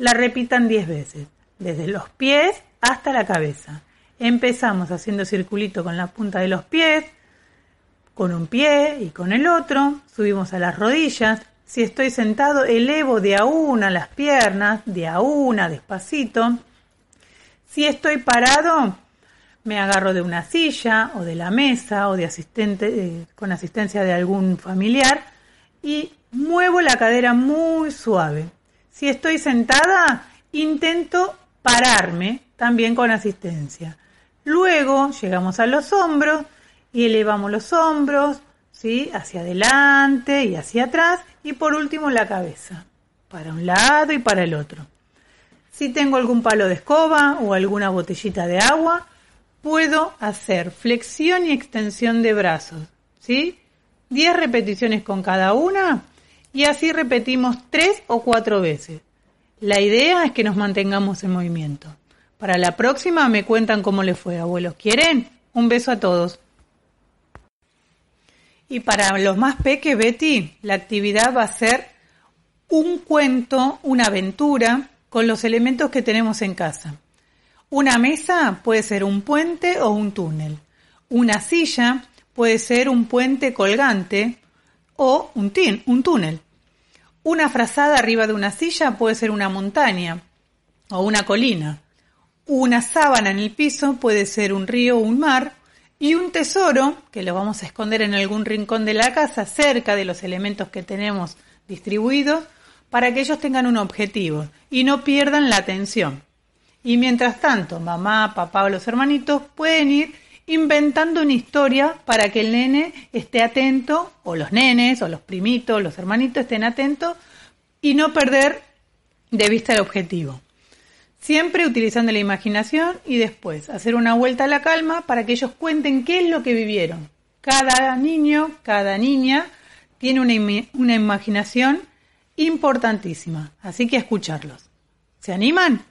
la repitan 10 veces, desde los pies hasta la cabeza. Empezamos haciendo circulito con la punta de los pies, con un pie y con el otro, subimos a las rodillas. Si estoy sentado, elevo de a una las piernas, de a una, despacito. Si estoy parado, me agarro de una silla o de la mesa o de asistente, eh, con asistencia de algún familiar y muevo la cadera muy suave. Si estoy sentada, intento pararme también con asistencia. Luego llegamos a los hombros y elevamos los hombros, ¿sí? Hacia adelante y hacia atrás y por último la cabeza, para un lado y para el otro. Si tengo algún palo de escoba o alguna botellita de agua, puedo hacer flexión y extensión de brazos, ¿sí? 10 repeticiones con cada una y así repetimos 3 o 4 veces. La idea es que nos mantengamos en movimiento. Para la próxima me cuentan cómo les fue, abuelos. ¿Quieren? Un beso a todos. Y para los más peque, Betty, la actividad va a ser un cuento, una aventura con los elementos que tenemos en casa. Una mesa puede ser un puente o un túnel. Una silla puede ser un puente colgante o un, un túnel. Una frazada arriba de una silla puede ser una montaña o una colina. Una sábana en el piso puede ser un río o un mar. Y un tesoro, que lo vamos a esconder en algún rincón de la casa, cerca de los elementos que tenemos distribuidos, para que ellos tengan un objetivo y no pierdan la atención. Y mientras tanto, mamá, papá o los hermanitos pueden ir inventando una historia para que el nene esté atento, o los nenes, o los primitos, los hermanitos estén atentos, y no perder de vista el objetivo. Siempre utilizando la imaginación y después hacer una vuelta a la calma para que ellos cuenten qué es lo que vivieron. Cada niño, cada niña tiene una, una imaginación importantísima, así que escucharlos. ¿Se animan?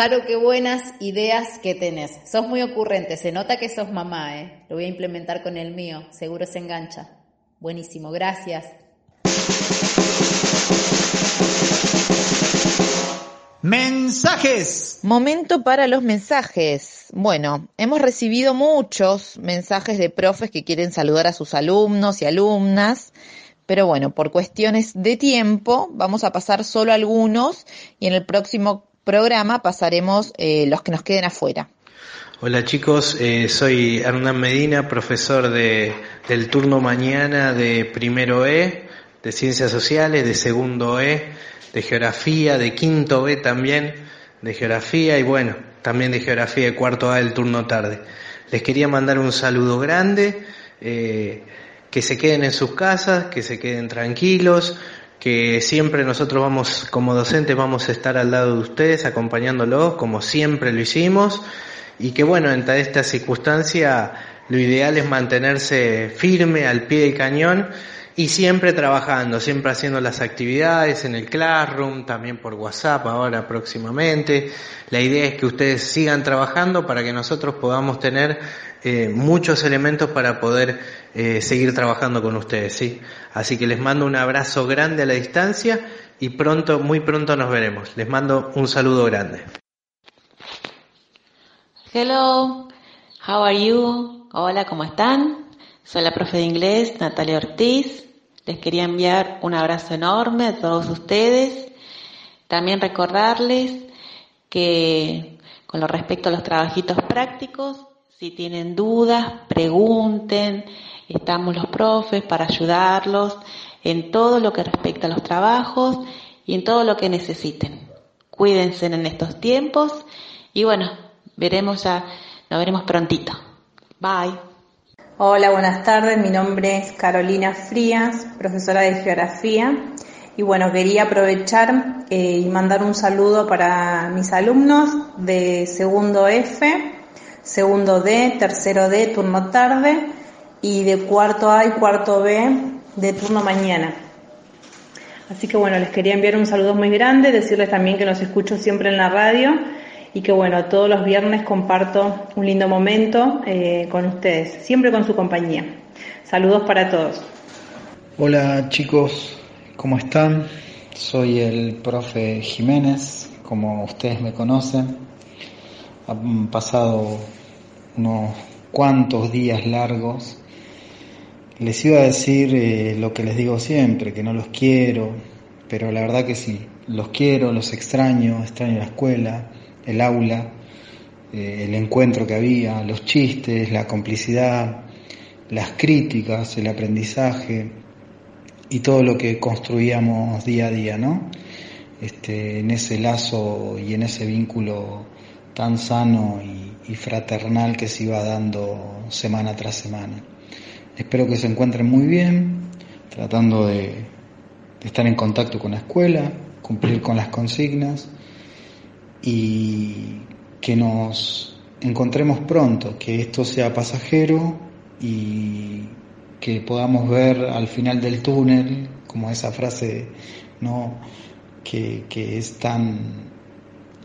Caro, qué buenas ideas que tenés. Sos muy ocurrente, se nota que sos mamá, ¿eh? Lo voy a implementar con el mío, seguro se engancha. Buenísimo, gracias. Mensajes. Momento para los mensajes. Bueno, hemos recibido muchos mensajes de profes que quieren saludar a sus alumnos y alumnas, pero bueno, por cuestiones de tiempo vamos a pasar solo algunos y en el próximo programa pasaremos eh, los que nos queden afuera. Hola chicos, eh, soy Hernán Medina, profesor de, del turno mañana de primero E, de Ciencias Sociales, de segundo E, de Geografía, de quinto B también, de Geografía y bueno, también de Geografía de cuarto A del turno tarde. Les quería mandar un saludo grande, eh, que se queden en sus casas, que se queden tranquilos, que siempre nosotros vamos, como docentes, vamos a estar al lado de ustedes, acompañándolos, como siempre lo hicimos, y que bueno, en esta circunstancia, lo ideal es mantenerse firme al pie del cañón y siempre trabajando, siempre haciendo las actividades en el Classroom, también por WhatsApp ahora próximamente. La idea es que ustedes sigan trabajando para que nosotros podamos tener eh, muchos elementos para poder eh, seguir trabajando con ustedes, ¿sí? Así que les mando un abrazo grande a la distancia y pronto, muy pronto nos veremos. Les mando un saludo grande. Hello, how are you? Hola, ¿cómo están? Soy la profe de inglés Natalia Ortiz. Les quería enviar un abrazo enorme a todos ustedes. También recordarles que con lo respecto a los trabajitos prácticos, si tienen dudas, pregunten. Estamos los profes para ayudarlos en todo lo que respecta a los trabajos y en todo lo que necesiten. Cuídense en estos tiempos y bueno, veremos ya, nos veremos prontito. Bye. Hola, buenas tardes. Mi nombre es Carolina Frías, profesora de Geografía. Y bueno, quería aprovechar eh, y mandar un saludo para mis alumnos de segundo F, segundo D, tercero D, turno tarde y de cuarto A y cuarto B de turno mañana. Así que bueno, les quería enviar un saludo muy grande, decirles también que los escucho siempre en la radio y que bueno, todos los viernes comparto un lindo momento eh, con ustedes, siempre con su compañía. Saludos para todos. Hola chicos, ¿cómo están? Soy el profe Jiménez, como ustedes me conocen. Han pasado unos cuantos días largos les iba a decir eh, lo que les digo siempre, que no los quiero, pero la verdad que sí, los quiero, los extraño, extraño la escuela, el aula, eh, el encuentro que había, los chistes, la complicidad, las críticas, el aprendizaje y todo lo que construíamos día a día, ¿no? Este, en ese lazo y en ese vínculo tan sano y fraternal que se iba dando semana tras semana. Espero que se encuentren muy bien, tratando de, estar en contacto con la escuela, cumplir con las consignas y que nos encontremos pronto, que esto sea pasajero y que podamos ver al final del túnel, como esa frase ¿no? que, es tan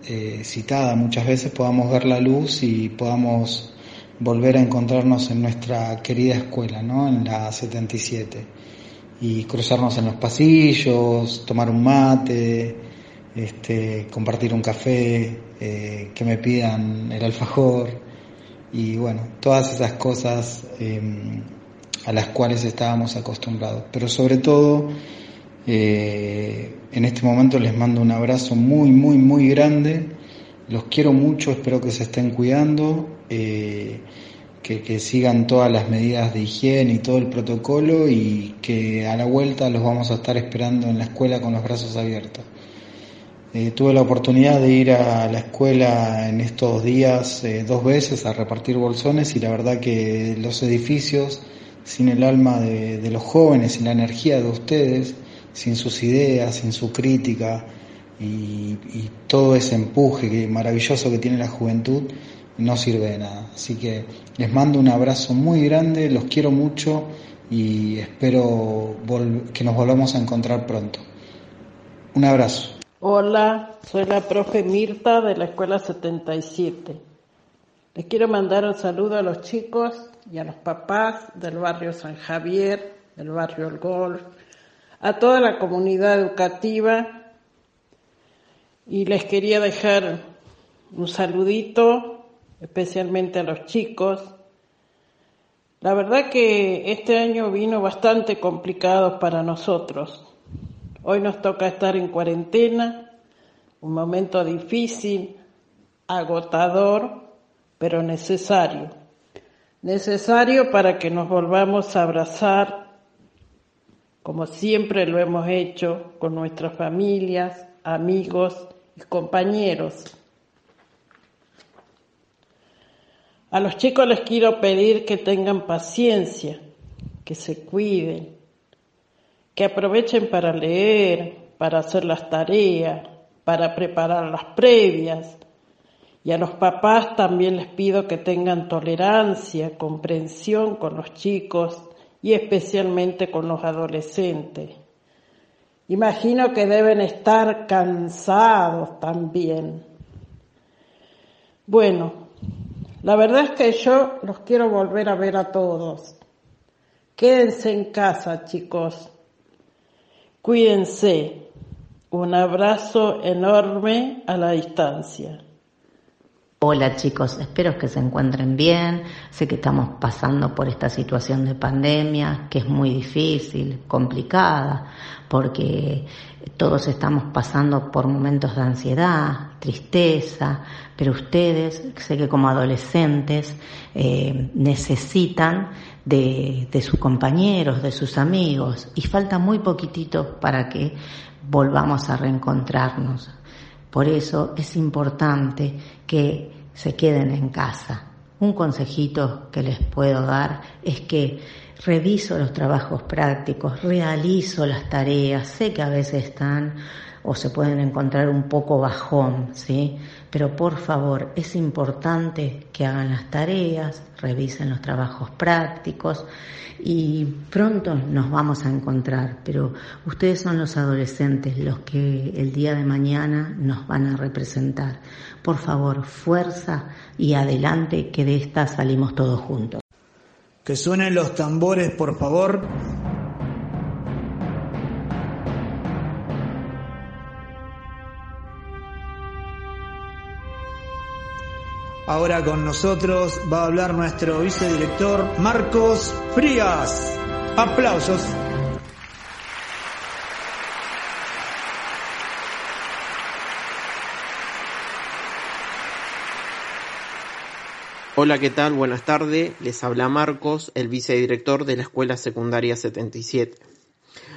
eh, citada muchas veces, podamos ver la luz y podamos volver a encontrarnos en nuestra querida escuela, ¿no? En la 77. Y cruzarnos en los pasillos, tomar un mate, este, compartir un café, eh, que me pidan el alfajor y bueno, todas esas cosas em, a las cuales estábamos acostumbrados. Pero sobre todo, eh, en este momento les mando un abrazo muy, muy, muy grande. Los quiero mucho, espero que se estén cuidando eh, que, sigan todas las medidas de higiene y todo el protocolo y que a la vuelta los vamos a estar esperando en la escuela con los brazos abiertos. Eh, tuve la oportunidad de ir a la escuela en estos días eh, dos veces a repartir bolsones y la verdad que los edificios, sin el alma de, los jóvenes, sin la energía de ustedes, sin sus ideas, sin su crítica y, y todo ese empuje maravilloso que tiene la juventud, no sirve de nada. Así que les mando un abrazo muy grande, los quiero mucho y espero que nos volvamos a encontrar pronto. Un abrazo. Hola, soy la profe Mirta de la Escuela 77. Les quiero mandar un saludo a los chicos y a los papás del barrio San Javier, del barrio El Golf, a toda la comunidad educativa y les quería dejar un saludito especialmente a los chicos. La verdad que este año vino bastante complicado para nosotros. Hoy nos toca estar en cuarentena, un momento difícil, agotador, pero necesario. Necesario para que nos volvamos a abrazar, como siempre lo hemos hecho con nuestras familias, amigos y compañeros. A los chicos les quiero pedir que tengan paciencia, que se cuiden, que aprovechen para leer, para hacer las tareas, para preparar las previas. Y a los papás también les pido que tengan tolerancia, comprensión con los chicos y especialmente con los adolescentes. Imagino que deben estar cansados también. Bueno, la verdad es que yo los quiero volver a ver a todos. Quédense en casa, chicos. Cuídense. Un abrazo enorme a la distancia. Hola chicos, espero que se encuentren bien. Sé que estamos pasando por esta situación de pandemia, que es muy difícil, complicada, porque todos estamos pasando por momentos de ansiedad, tristeza, pero ustedes, sé que como adolescentes, eh, necesitan de, sus compañeros, de sus amigos, y falta muy poquitito para que volvamos a reencontrarnos. Por eso es importante que se queden en casa. Un consejito que les puedo dar es que reviso los trabajos prácticos, realizo las tareas, sé que a veces están o se pueden encontrar un poco bajón, ¿sí? Pero por favor, es importante que hagan las tareas, revisen los trabajos prácticos y pronto nos vamos a encontrar, pero ustedes son los adolescentes los que el día de mañana nos van a representar. Por favor, fuerza y adelante que de esta salimos todos juntos. Que suenen los tambores, por favor. Ahora con nosotros va a hablar nuestro vicedirector Marcos Frías. Aplausos. Hola, ¿qué tal? Buenas tardes. Les habla Marcos, el vicedirector de la Escuela Secundaria 77.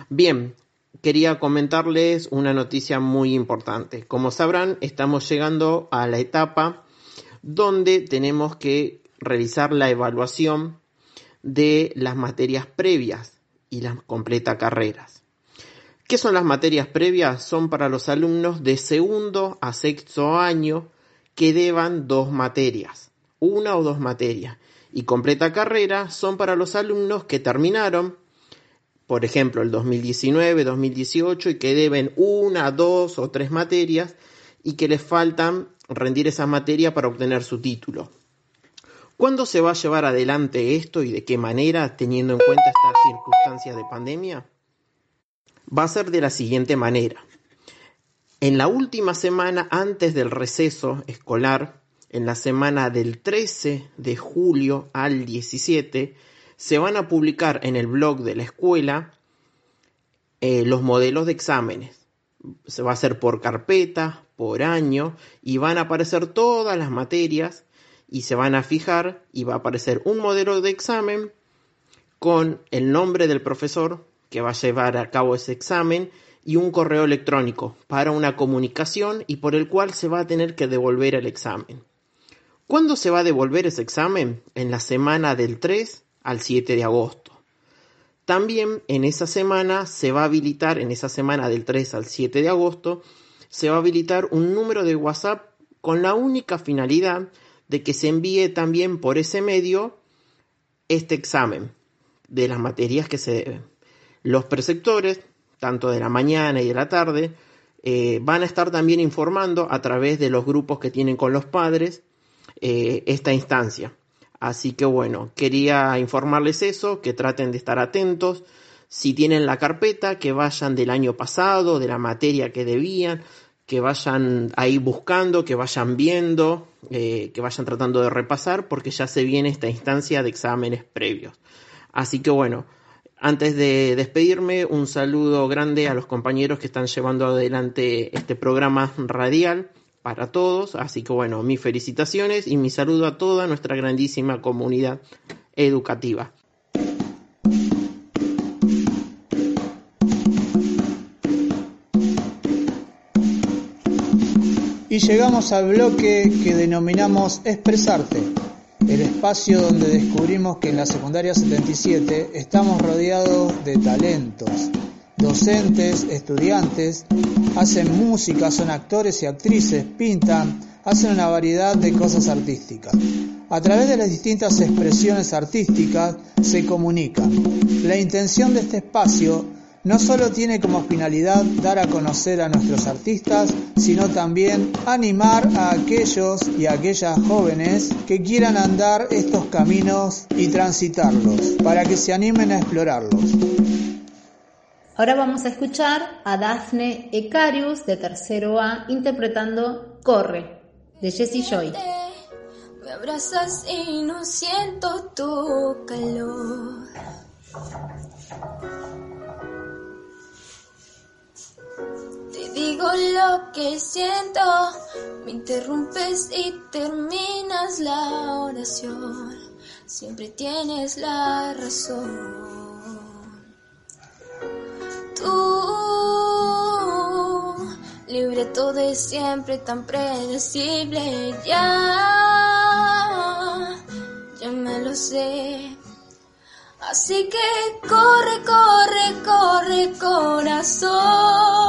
Bien, quería comentarles una noticia muy importante. Como sabrán, estamos llegando a la etapa donde tenemos que realizar la evaluación de las materias previas y las completa carreras. ¿Qué son las materias previas? Son para los alumnos de segundo a sexto año que deban dos materias, una o dos materias. Y completa carrera son para los alumnos que terminaron, por ejemplo, el 2019, 2018 y que deben una, dos o tres materias y que les faltan rendir esa materia para obtener su título. ¿Cuándo se va a llevar adelante esto y de qué manera, teniendo en cuenta estas circunstancias de pandemia? Va a ser de la siguiente manera. En la última semana antes del receso escolar, en la semana del 13 de julio al 17, se van a publicar en el blog de la escuela eh, los modelos de exámenes. Se va a hacer por carpeta, por año y van a aparecer todas las materias y se van a fijar y va a aparecer un modelo de examen con el nombre del profesor que va a llevar a cabo ese examen y un correo electrónico para una comunicación y por el cual se va a tener que devolver el examen. ¿Cuándo se va a devolver ese examen? En la semana del 3 al 7 de agosto. También en esa semana se va a habilitar, en esa semana del 3 al 7 de agosto, se va a habilitar un número de WhatsApp con la única finalidad de que se envíe también por ese medio este examen de las materias que se deben. Los preceptores, tanto de la mañana y de la tarde, eh, van a estar también informando a través de los grupos que tienen con los padres eh, esta instancia. Así que bueno, quería informarles eso, que traten de estar atentos, si tienen la carpeta, que vayan del año pasado, de la materia que debían, que vayan ahí buscando, que vayan viendo, eh, que vayan tratando de repasar, porque ya se viene esta instancia de exámenes previos. Así que bueno, antes de despedirme, un saludo grande a los compañeros que están llevando adelante este programa radial para todos. Así que bueno, mis felicitaciones y mi saludo a toda nuestra grandísima comunidad educativa. Y llegamos al bloque que denominamos Expresarte, el espacio donde descubrimos que en la secundaria 77 estamos rodeados de talentos, docentes, estudiantes, hacen música, son actores y actrices, pintan, hacen una variedad de cosas artísticas. A través de las distintas expresiones artísticas se comunican. La intención de este espacio no solo tiene como finalidad dar a conocer a nuestros artistas, sino también animar a aquellos y aquellas jóvenes que quieran andar estos caminos y transitarlos, para que se animen a explorarlos. Ahora vamos a escuchar a Daphne Ecarius de tercero A interpretando Corre de Jessie Joy. Me abrazas y no siento tu calor. Digo lo que siento, me interrumpes y terminas la oración. Siempre tienes la razón. Tú, libreto de siempre tan predecible, ya, ya me lo sé. Así que corre, corre, corre, corazón.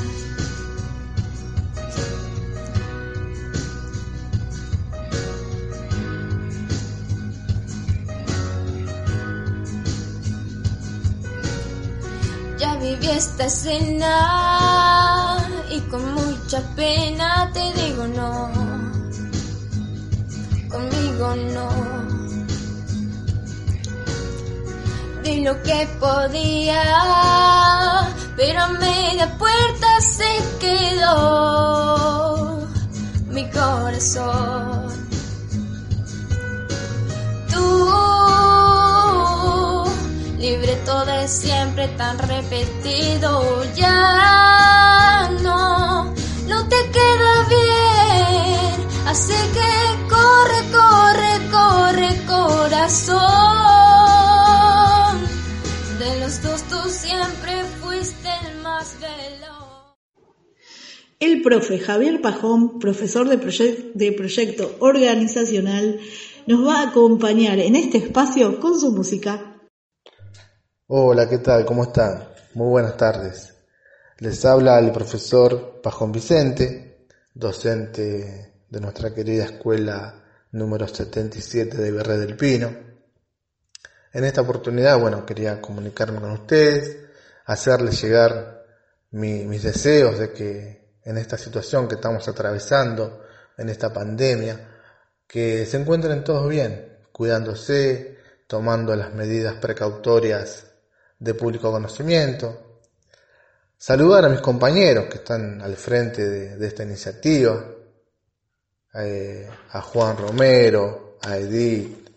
Ya viví esta escena y con mucha pena te digo no conmigo no. Di lo que podía, pero a media puerta se quedó mi corazón. Tú, libreto de siempre tan repetido, ya no, no te queda bien. Así que corre, corre, corre, corazón. De los dos tú siempre fuiste el más veloz. El profe Javier Pajón, profesor de, proyec de proyecto organizacional, nos va a acompañar en este espacio con su música. Hola, ¿qué tal? ¿Cómo están? Muy buenas tardes. Les habla el profesor Pajón Vicente, docente de nuestra querida escuela número 77 de Berre del Pino. En esta oportunidad, bueno, quería comunicarme con ustedes, hacerles llegar mi, mis deseos de que en esta situación que estamos atravesando, en esta pandemia, que se encuentren todos bien, cuidándose, tomando las medidas precautorias de público conocimiento. Saludar a mis compañeros que están al frente de, esta iniciativa, eh, a Juan Romero, a Edith,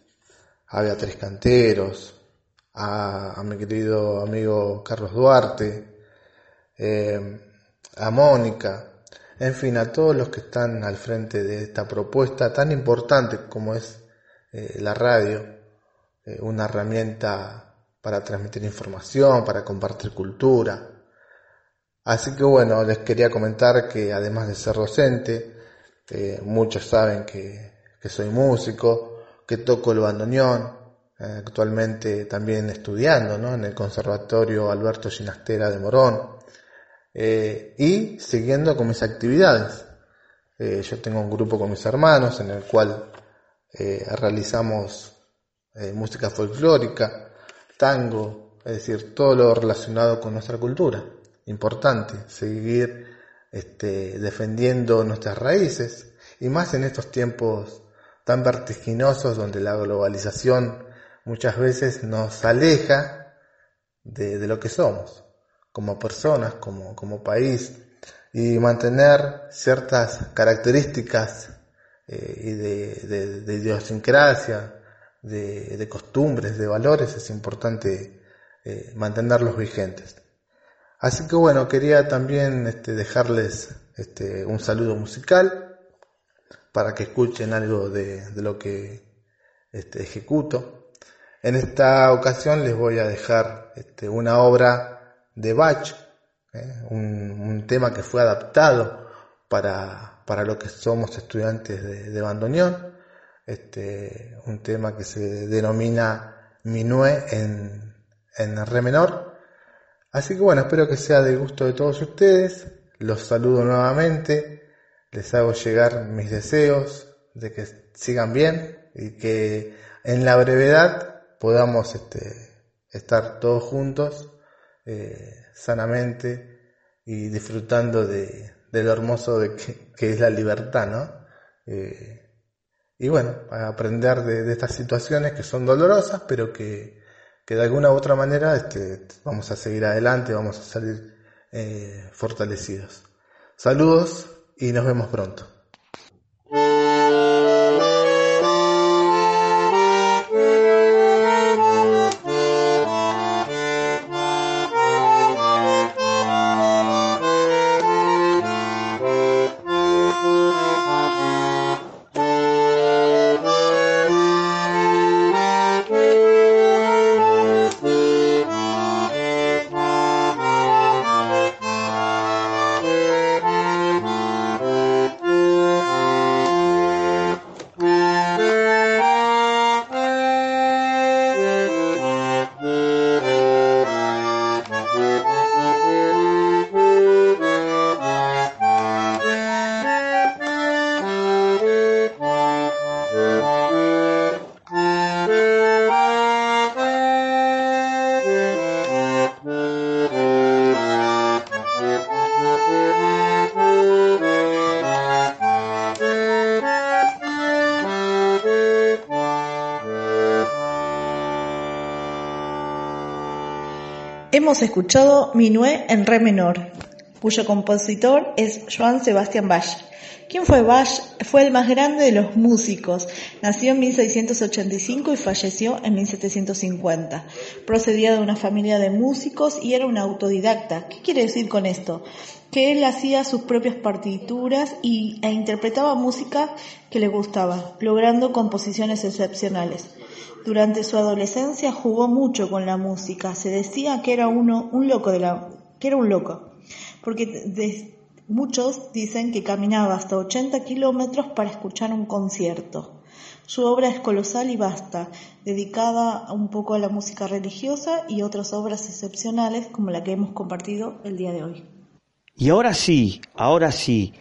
a Beatriz Canteros, a, mi querido amigo Carlos Duarte, eh, a Mónica, en fin, a todos los que están al frente de esta propuesta tan importante como es eh, la radio, una herramienta para transmitir información, para compartir cultura. Así que bueno, les quería comentar que además de ser docente, eh, muchos saben que, que, soy músico, que toco el bandoneón, eh, actualmente también estudiando ¿no? en el Conservatorio Alberto Ginastera de Morón, eh, y siguiendo con mis actividades. Yo tengo un grupo con mis hermanos en el cual realizamos música folclórica, tango, es decir, todo lo relacionado con nuestra cultura. Importante, seguir este, defendiendo nuestras raíces, y más en estos tiempos tan vertiginosos donde la globalización muchas veces nos aleja de, lo que somos, como personas, como, como país, y mantener ciertas características eh, y de, de, de idiosincrasia, de, de, costumbres, de valores, es importante eh, mantenerlos vigentes. Así que bueno, quería también este, dejarles este, un saludo musical para que escuchen algo de, de lo que este, ejecuto. En esta ocasión les voy a dejar este, una obra de Bach, ¿eh? un, un, tema que fue adaptado para, para lo que somos estudiantes de, de bandoneón, este, un tema que se denomina Minué en, en re menor. Así que bueno, espero que sea del gusto de todos ustedes. Los saludo nuevamente. Les hago llegar mis deseos de que sigan bien y que en la brevedad podamos este, estar todos juntos eh, sanamente y disfrutando de, lo hermoso de que, que, es la libertad, ¿no? Eh, y bueno, aprender de, de, estas situaciones que son dolorosas, pero que, que de alguna u otra manera este, vamos a seguir adelante, vamos a salir eh, fortalecidos. Saludos y nos vemos pronto. Hemos escuchado Minué en re menor, cuyo compositor es Joan Sebastian Bach. ¿Quién fue Bach? Fue el más grande de los músicos. Nació en 1685 y falleció en 1750. Procedía de una familia de músicos y era un autodidacta. ¿Qué quiere decir con esto? Que él hacía sus propias partituras y, e interpretaba música que le gustaba, logrando composiciones excepcionales. Durante su adolescencia jugó mucho con la música. Se decía que era uno, un loco de la, que era un loco. Porque muchos dicen que caminaba hasta 80 kilómetros para escuchar un concierto. Su obra es colosal y vasta, dedicada un poco a la música religiosa y otras obras excepcionales como la que hemos compartido el día de hoy. Y ahora sí, ahora sí.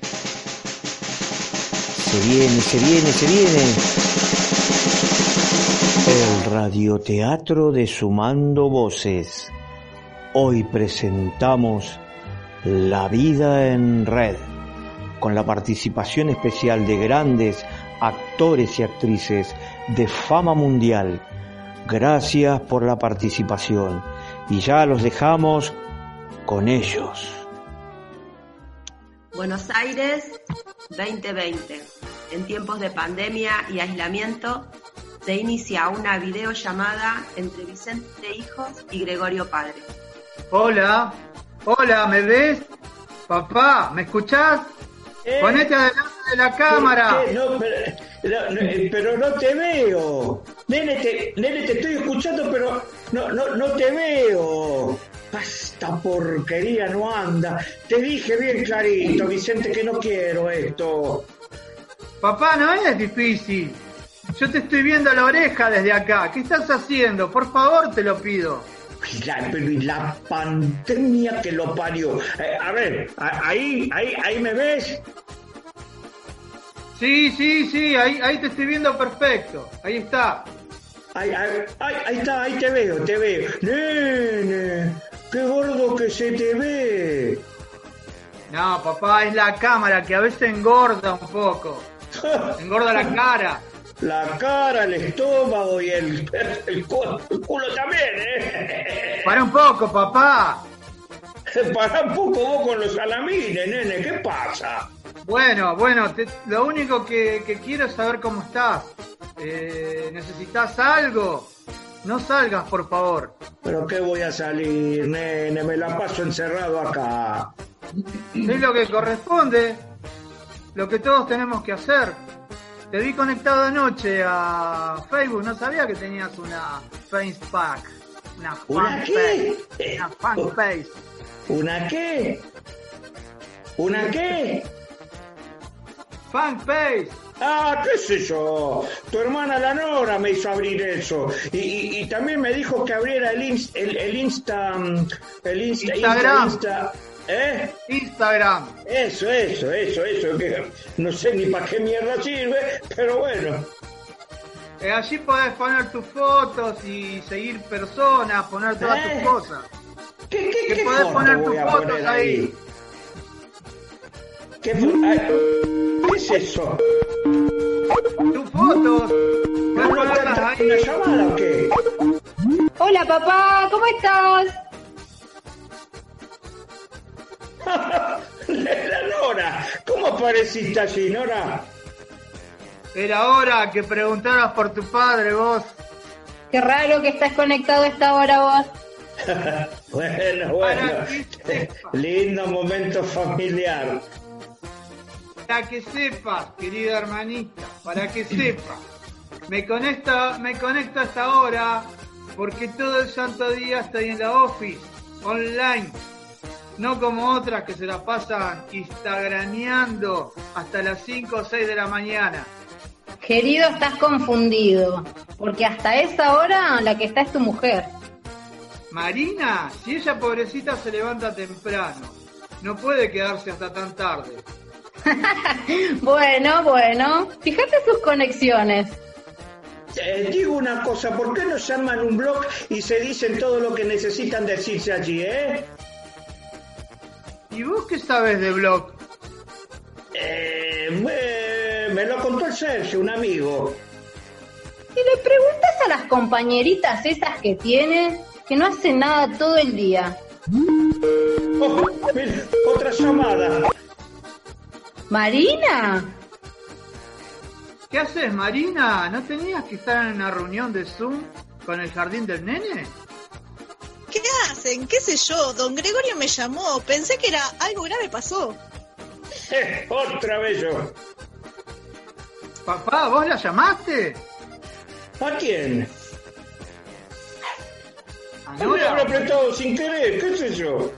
Se viene, se viene, se viene. El radioteatro de Sumando Voces. Hoy presentamos La vida en red, con la participación especial de grandes actores y actrices de fama mundial. Gracias por la participación y ya los dejamos con ellos. Buenos Aires 2020. En tiempos de pandemia y aislamiento, se inicia una videollamada entre Vicente Hijos y Gregorio Padre. Hola, hola, ¿me ves? Papá, ¿me escuchás? Eh, Ponete adelante de la cámara. No, pero, no, pero, no, te veo. Nene te, nene, te estoy escuchando, pero no, no, no te veo. Esta porquería no anda. Te dije bien clarito, Vicente, que no quiero esto. Papá, no es difícil. Yo te estoy viendo la oreja desde acá. ¿Qué estás haciendo? Por favor, te lo pido. La, la pandemia que lo parió. Eh, a ver, ahí, ahí, ahí me ves. Sí, sí, sí, ahí, ahí te estoy viendo perfecto. Ahí está. Ahí, ahí, ahí está, ahí te veo, te veo. Nene, qué gordo que se te ve. No, papá, es la cámara que a veces engorda un poco. Engorda la cara. La cara, el estómago y el, el, culo, el culo también, ¿eh? Para un poco, papá. Para un poco vos con los salamines, nene, ¿qué pasa? Bueno, bueno, te- lo único que, que quiero es saber cómo estás. Eh, ¿Necesitas algo? No salgas, por favor. Pero qué voy a salir, nene, me la paso encerrado acá. Es lo que corresponde. Lo que todos tenemos que hacer. Te vi conectado anoche a Facebook. No sabía que tenías una Pack. Una ¿Una qué? Una fanpage. ¿Una qué? ¿Una qué? Fanpage. Ah, qué sé yo. Tu hermana la Nora me hizo abrir eso. Y, y- y también me dijo que abriera el, ins- el, el Insta... El Insta... Instagram. Insta, Insta- ¿Eh? Instagram. Eso, eso, eso, eso. Que no sé ni para qué mierda sirve, pero bueno. Eh, allí podés poner tus fotos y seguir personas, poner todas ¿Eh? tus cosas. ¿Qué, qué, Que qué podés foto poner tus fotos poner ahí. ahí? ¿Qué, fo- ay, ¿Qué es eso? Tus fotos. ¿No, no está entrando una llamada o qué? Hola papá, ¿cómo estás? La Nora, ¿cómo apareciste allí, Nora? Era hora que preguntaras por tu padre, vos. Qué raro que estás conectado a esta hora vos. bueno, bueno. Lindo momento familiar. Para que sepas, querida hermanita, para que sepas. Me conecto, me conecto a esta hora porque todo el santo día estoy en la office, online. No como otras que se la pasan instagrameando hasta las 5 o 6 de la mañana. Querido, estás confundido, porque hasta esa hora la que está es tu mujer. Marina, si ella pobrecita se levanta temprano, no puede quedarse hasta tan tarde. Bueno, bueno, fíjate sus conexiones. Eh, digo una cosa, ¿por qué no llaman un blog y se dicen todo lo que necesitan decirse allí, eh? ¿Y vos qué sabes de blog? Eh, me, me lo contó el Sergio, un amigo. Y le preguntas a las compañeritas esas que tienes que no hacen nada todo el día. Oh, mira, otra llamada. Marina, ¿Qué haces, Marina? ¿No tenías que estar en una reunión de Zoom con el jardín del nene? ¿Qué hacen? ¿Qué sé yo? Don Gregorio me llamó. Pensé que era algo grave pasó. Eh, otra vez yo. Papá, ¿vos la llamaste? ¿A quién? A Me Nora. habrá apretado sin querer, qué sé yo.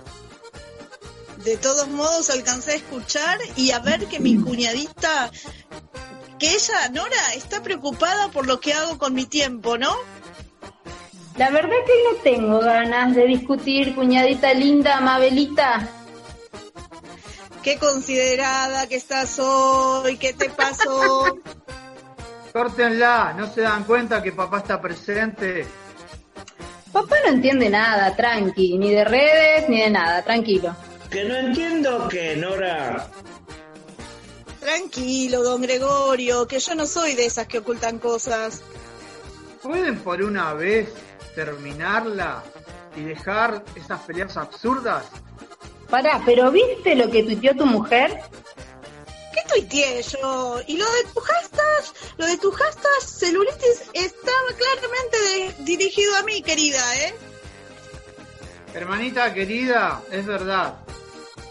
De todos modos alcancé a escuchar y a ver que mi cuñadita, que ella, Nora, está preocupada por lo que hago con mi tiempo, ¿no? La verdad que no tengo ganas de discutir, cuñadita linda, Mabelita. Qué considerada que estás hoy, ¿qué te pasó? Córtenla, ¿no se dan cuenta que papá está presente? Papá no entiende nada, tranqui, ni de redes, ni de nada, tranquilo. Que no entiendo que, Nora. Tranquilo, don Gregorio, que yo no soy de esas que ocultan cosas. ¿Pueden por una vez terminarla y dejar esas peleas absurdas? Pará, ¿pero viste lo que tuiteó tu mujer? ¿Qué tuiteé yo? Y lo de tu hashtag, lo de tu hashtag celulitis estaba claramente de- dirigido a mí, querida, ¿eh? Hermanita querida, es verdad.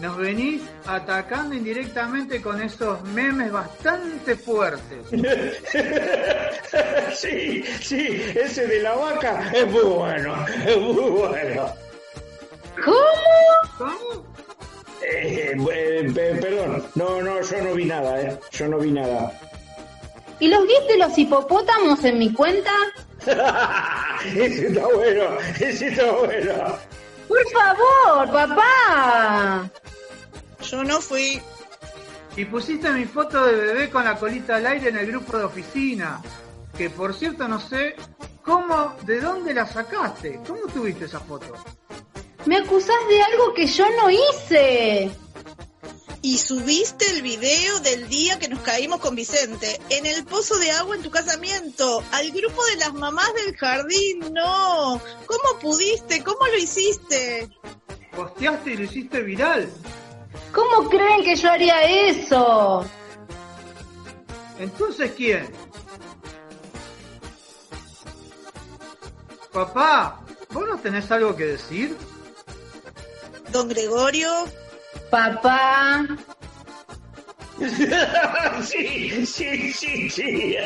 Nos venís atacando indirectamente con esos memes bastante fuertes. sí, sí, ese de la vaca es muy bueno, es muy bueno. ¿Cómo? ¿Cómo? Eh, eh, pe- perdón, no, no, yo no vi nada, eh. Yo no vi nada. ¿Y los GIFs de los hipopótamos en mi cuenta? ese está bueno, ese está bueno. Por favor, papá. Yo no fui. Y pusiste mi foto de bebé con la colita al aire en el grupo de oficina. Que por cierto no sé cómo, de dónde la sacaste. ¿Cómo tuviste esa foto? Me acusás de algo que yo no hice. Y subiste el video del día que nos caímos con Vicente en el pozo de agua en tu casamiento, al grupo de las mamás del jardín, no. ¿Cómo pudiste? ¿Cómo lo hiciste? Posteaste y lo hiciste viral. ¿Cómo creen que yo haría eso? Entonces, ¿quién? Papá, ¿vos no tenés algo que decir? Don Gregorio. Papá. sí, sí, sí, sí.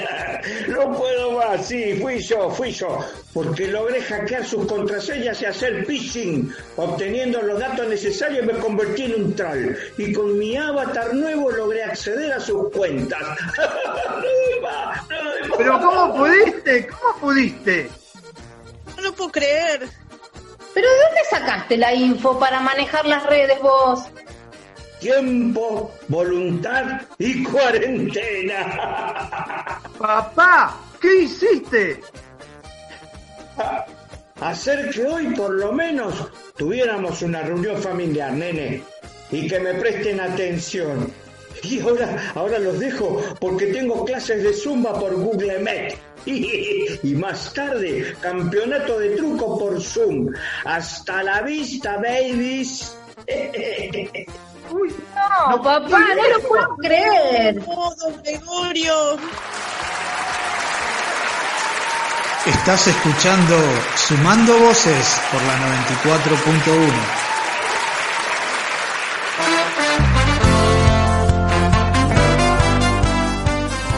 No puedo más, sí, fui yo, fui yo. Porque logré hackear sus contraseñas y hacer phishing. Obteniendo los datos necesarios me convertí en un troll. Y con mi avatar nuevo logré acceder a sus cuentas. Pero ¿cómo pudiste? ¿Cómo pudiste? No lo puedo creer. ¿Pero de dónde sacaste la info para manejar las redes vos? Tiempo, voluntad y cuarentena. Papá, ¿qué hiciste? Hacer que hoy por lo menos tuviéramos una reunión familiar, nene, y que me presten atención. Y ahora, ahora los dejo porque tengo clases de zumba por Google Meet. Y más tarde, campeonato de truco por Zoom. Hasta la vista, babies. Uy, no, papá, no lo puedo creer. No, don Gregorio. Estás escuchando Sumando Voces por la 94.1.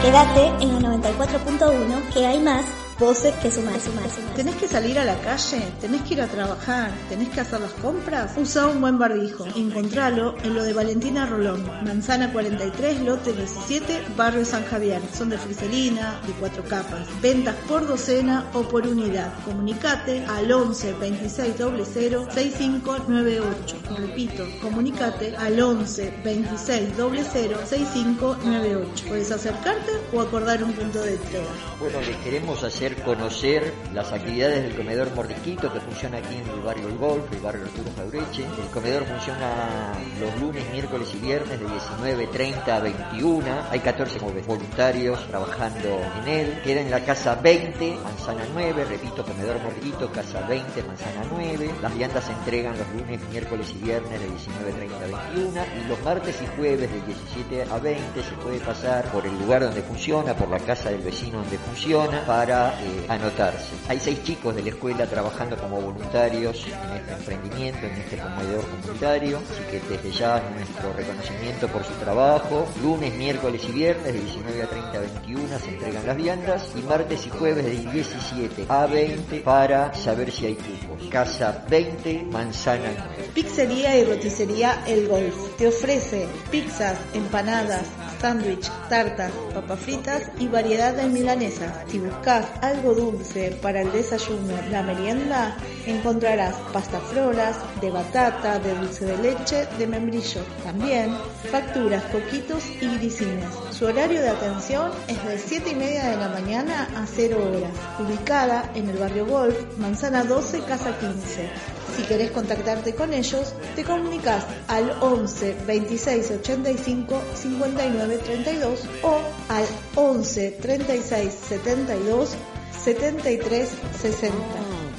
Quédate en la 94.1 que hay más voces que sumar, sumar, sumar. ¿Tenés que salir a la calle? ¿Tenés que ir a trabajar? ¿Tenés que hacer las compras? Usa un buen barbijo. Encontralo en lo de Valentina Rolón. Manzana 43, lote 17, barrio San Javier. Son de friselina, de cuatro capas. Ventas por docena o por unidad. Comunicate al 11 26 00 6598. Repito, comunicate al 11 26 00 6598. Puedes acercarte o acordar un punto de entrega. Bueno, les queremos hacer conocer las actividades del comedor Mordisquito que funciona aquí en el barrio El Golf, el barrio Arturo Jaureche. El comedor funciona los lunes, miércoles y viernes de 19.30 a 21. Hay 14 voluntarios trabajando en él. Queda en la casa 20, manzana 9, repito, comedor Mordisquito, casa 20, manzana 9. Las viandas se entregan los lunes, miércoles y viernes de 19.30 a 21. Y los martes y jueves de 17 a 20 se puede pasar por el lugar donde funciona, por la casa del vecino donde funciona, para eh, anotarse. Hay seis chicos de la escuela trabajando como voluntarios en este emprendimiento, en este comedor comunitario, así que desde ya nuestro reconocimiento por su trabajo. Lunes, miércoles y viernes de 19 a 30 a 21 se entregan las viandas y martes y jueves de 17 a 20 para saber si hay cupos. Casa 20, manzana 9. Pizzería y roticería El Golf te ofrece pizzas, empanadas, sándwich, tartas, papas fritas y variedad de milanesas. Si buscas algo dulce para el desayuno, la merienda, encontrarás pastafrolas de batata, de dulce de leche, de membrillo. También facturas, coquitos y grisines. Su horario de atención es de 7 y media de la mañana a 0 horas. Ubicada en el barrio Golf, Manzana 12, Casa 15. Si querés contactarte con ellos, te comunicas al 11 26 85 59 32 o al 11 36 72 73 60.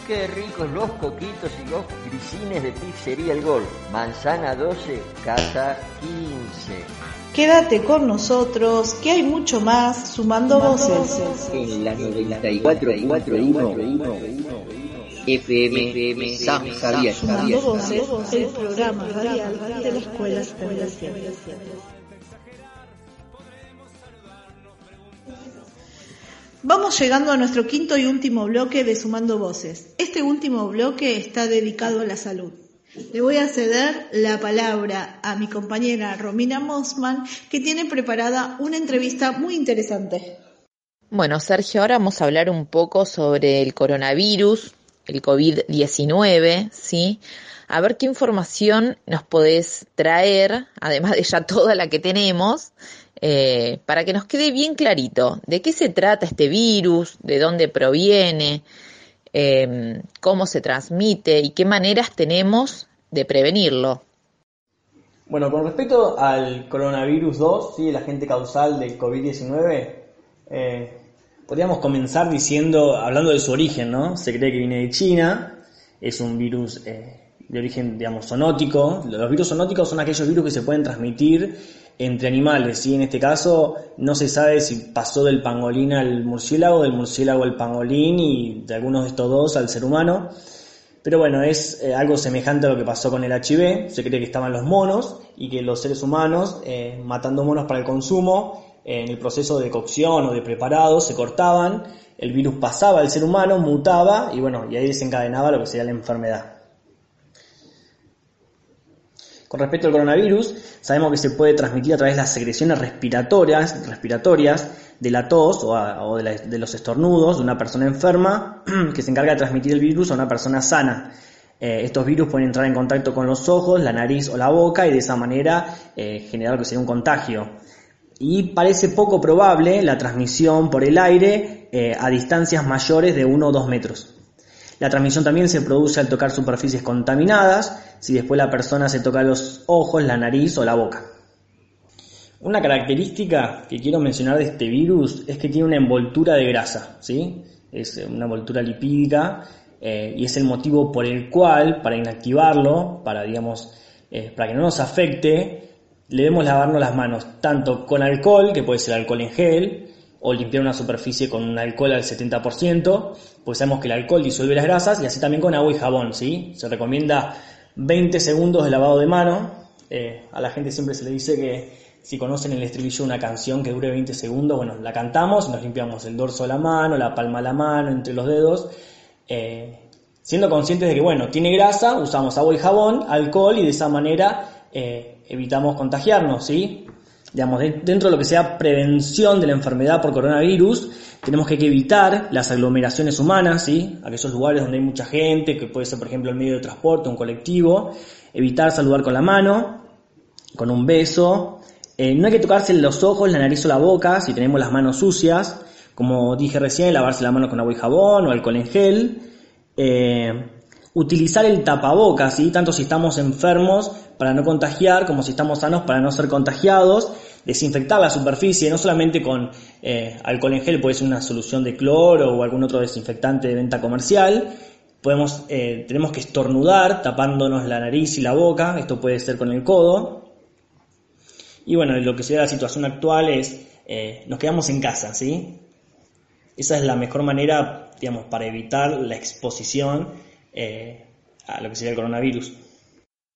Qué ricos los coquitos y los grisines de pizzería El Golf. Manzana 12, casa 15. Quédate con nosotros, que hay mucho más sumando voces. En la 94.1 FM, FM San Javier. Sumando voces, el programa radial de la Escuela Superior. Vamos llegando a nuestro quinto y último bloque de Sumando Voces. Este último bloque está dedicado a la salud. Le voy a ceder la palabra a mi compañera Romina Mosman, que tiene preparada una entrevista muy interesante. Bueno, Sergio, ahora vamos a hablar un poco sobre el coronavirus, el COVID-19, ¿sí? A ver qué información nos podés traer, además de ya toda la que tenemos, eh, para que nos quede bien clarito de qué se trata este virus, de dónde proviene, eh, cómo se transmite y qué maneras tenemos de prevenirlo. Bueno, con respecto al coronavirus 2, ¿sí? el agente causal del COVID-19, eh, podríamos comenzar diciendo, hablando de su origen, ¿no? Se cree que viene de China, es un virus eh, de origen, digamos, zoonótico. Los virus zoonóticos son aquellos virus que se pueden transmitir entre animales, y en este caso no se sabe si pasó del pangolín al murciélago, del murciélago al pangolín y de algunos de estos dos al ser humano. Pero bueno, es eh, algo semejante a lo que pasó con el HIV. Se cree que estaban los monos y que los seres humanos, eh, matando monos para el consumo, en el proceso de cocción o de preparado, se cortaban, el virus pasaba al ser humano, mutaba y bueno, y ahí desencadenaba lo que sería la enfermedad. Con respecto al coronavirus, sabemos que se puede transmitir a través de las secreciones respiratorias, respiratorias de la tos o, de, los estornudos de una persona enferma que se encarga de transmitir el virus a una persona sana. Eh, estos virus pueden entrar en contacto con los ojos, la nariz o la boca y de esa manera eh, generar lo que sería un contagio. Y parece poco probable la transmisión por el aire eh, a distancias mayores de 1 o 2 metros. La transmisión también se produce al tocar superficies contaminadas, si después la persona se toca los ojos, la nariz o la boca. Una característica que quiero mencionar de este virus es que tiene una envoltura de grasa, ¿sí? Es una envoltura lipídica eh, y es el motivo por el cual, para inactivarlo, para, digamos, eh, para que no nos afecte, debemos lavarnos las manos tanto con alcohol, que puede ser alcohol en gel, o limpiar una superficie con un alcohol al 70%, pues sabemos que el alcohol disuelve las grasas y así también con agua y jabón, ¿sí? Se recomienda 20 segundos de lavado de mano. Eh, a la gente siempre se le dice que si conocen el estribillo de una canción que dure 20 segundos, bueno, la cantamos, nos limpiamos el dorso de la mano, la palma de la mano, entre los dedos, eh, siendo conscientes de que, bueno, tiene grasa, usamos agua y jabón, alcohol y de esa manera eh, evitamos contagiarnos, ¿sí? Digamos, dentro de lo que sea prevención de la enfermedad por coronavirus, tenemos que evitar las aglomeraciones humanas, ¿sí? aquellos lugares donde hay mucha gente, que puede ser por ejemplo el medio de transporte, un colectivo, evitar saludar con la mano, con un beso, eh, no hay que tocarse los ojos, la nariz o la boca si tenemos las manos sucias, como dije recién, lavarse la mano con agua y jabón o alcohol en gel, eh, utilizar el tapabocas, ¿sí? tanto si estamos enfermos para no contagiar como si estamos sanos para no ser contagiados, desinfectar la superficie, no solamente con eh, alcohol en gel, puede ser una solución de cloro o algún otro desinfectante de venta comercial, podemos, eh, tenemos que estornudar tapándonos la nariz y la boca, esto puede ser con el codo, y bueno, lo que sería la situación actual es, eh, nos quedamos en casa, ¿sí? Esa es la mejor manera, digamos, para evitar la exposición eh, a lo que sería el coronavirus.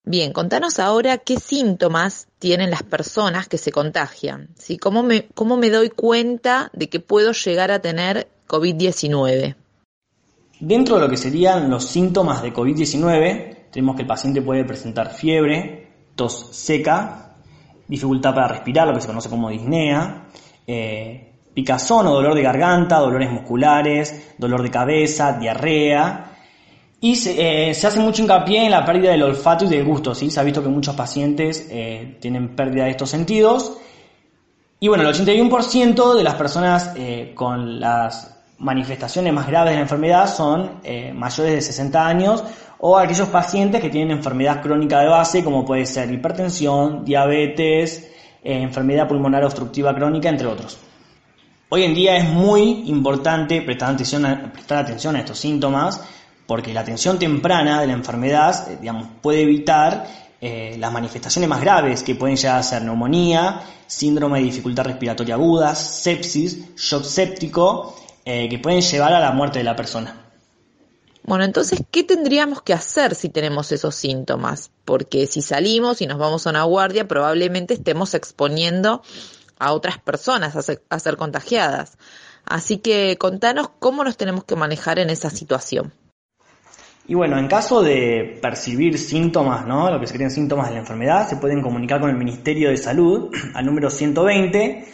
Bien, contanos ahora qué síntomas tienen las personas que se contagian. ¿sí? ¿Cómo, me, ¿Cómo me doy cuenta de que puedo llegar a tener COVID-19? Dentro de lo que serían los síntomas de COVID-19, tenemos que el paciente puede presentar fiebre, tos seca, dificultad para respirar, lo que se conoce como disnea, eh, picazón o dolor de garganta, dolores musculares, dolor de cabeza, diarrea, y eh, se, hace mucho hincapié en la pérdida del olfato y del gusto, ¿sí? Se ha visto que muchos pacientes eh, tienen pérdida de estos sentidos. Y bueno, el 81% de las personas eh, con las manifestaciones más graves de la enfermedad son mayores de 60 años o aquellos pacientes que tienen enfermedad crónica de base, como puede ser hipertensión, diabetes, enfermedad pulmonar obstructiva crónica, entre otros. Hoy en día es muy importante prestar atención prestar atención a estos síntomas porque la atención temprana de la enfermedad, eh, puede evitar eh, las manifestaciones más graves que pueden llegar a ser neumonía, síndrome de dificultad respiratoria aguda, sepsis, shock séptico, eh, que pueden llevar a la muerte de la persona. Bueno, entonces, ¿qué tendríamos que hacer si tenemos esos síntomas? Porque si salimos y nos vamos a una guardia, probablemente estemos exponiendo a otras personas a ser contagiadas. Así que contanos cómo nos tenemos que manejar en esa situación. Y bueno, en caso de percibir síntomas, ¿no? lo que serían síntomas de la enfermedad, se pueden comunicar con el Ministerio de Salud al número 120,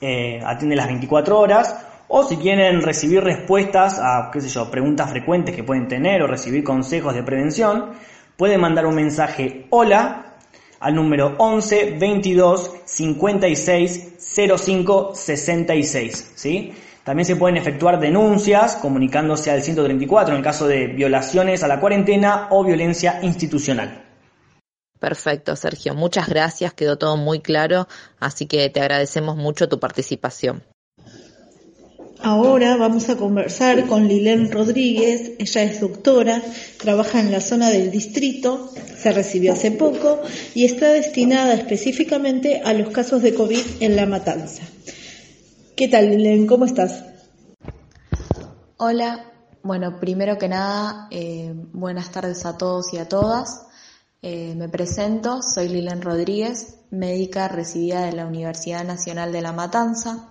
eh, atiende las 24 horas, o si quieren recibir respuestas a, qué sé yo, preguntas frecuentes que pueden tener o recibir consejos de prevención, pueden mandar un mensaje hola al número 11 22 56 05 66, ¿sí? También se pueden efectuar denuncias comunicándose al 134 en caso de violaciones a la cuarentena o violencia institucional. Perfecto, Sergio. Muchas gracias. Quedó todo muy claro. Así que te agradecemos mucho tu participación. Ahora vamos a conversar con Lilén Rodríguez, ella es doctora, trabaja en la zona del distrito, se recibió hace poco y está destinada específicamente a los casos de COVID en La Matanza. ¿Qué tal Lilén? ¿Cómo estás? Hola, bueno, primero que nada, eh, buenas tardes a todos y a todas. Eh, me presento, soy Lilén Rodríguez, médica recibida de la Universidad Nacional de La Matanza.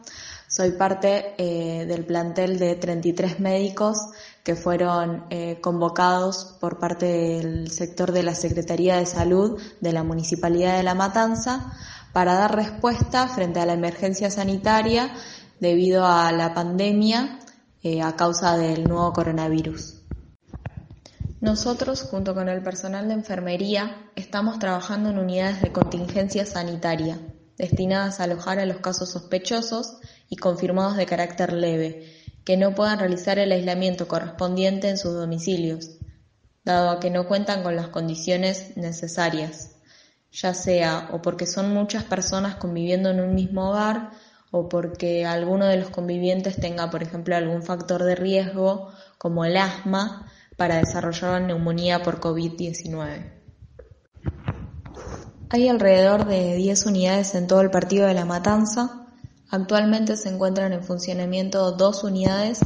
Soy parte eh, del plantel de 33 médicos que fueron convocados por parte del sector de la Secretaría de Salud de la Municipalidad de La Matanza para dar respuesta frente a la emergencia sanitaria debido a la pandemia eh, a causa del nuevo coronavirus. Nosotros, junto con el personal de enfermería, estamos trabajando en unidades de contingencia sanitaria destinadas a alojar a los casos sospechosos y confirmados de carácter leve, que no puedan realizar el aislamiento correspondiente en sus domicilios, dado a que no cuentan con las condiciones necesarias, ya sea o porque son muchas personas conviviendo en un mismo hogar o porque alguno de los convivientes tenga, por ejemplo, algún factor de riesgo, como el asma, para desarrollar neumonía por COVID-19. Hay alrededor de 10 unidades en todo el partido de La Matanza, Actualmente se encuentran en funcionamiento dos unidades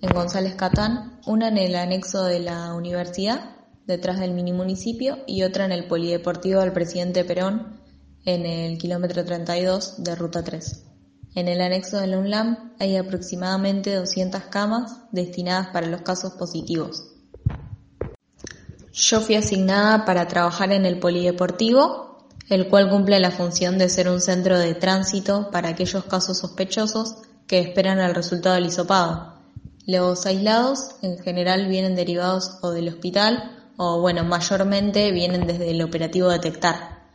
en González Catán, una en el anexo de la universidad, detrás del mini municipio, y otra en el Polideportivo del Presidente Perón, en el kilómetro 32 de Ruta 3. En el anexo de la UNLAM hay aproximadamente 200 camas destinadas para los casos positivos. Yo fui asignada para trabajar en el Polideportivo el cual cumple la función de ser un centro de tránsito para aquellos casos sospechosos que esperan el resultado del hisopado. Los aislados en general vienen derivados o del hospital o bueno, mayormente vienen desde el operativo detectar.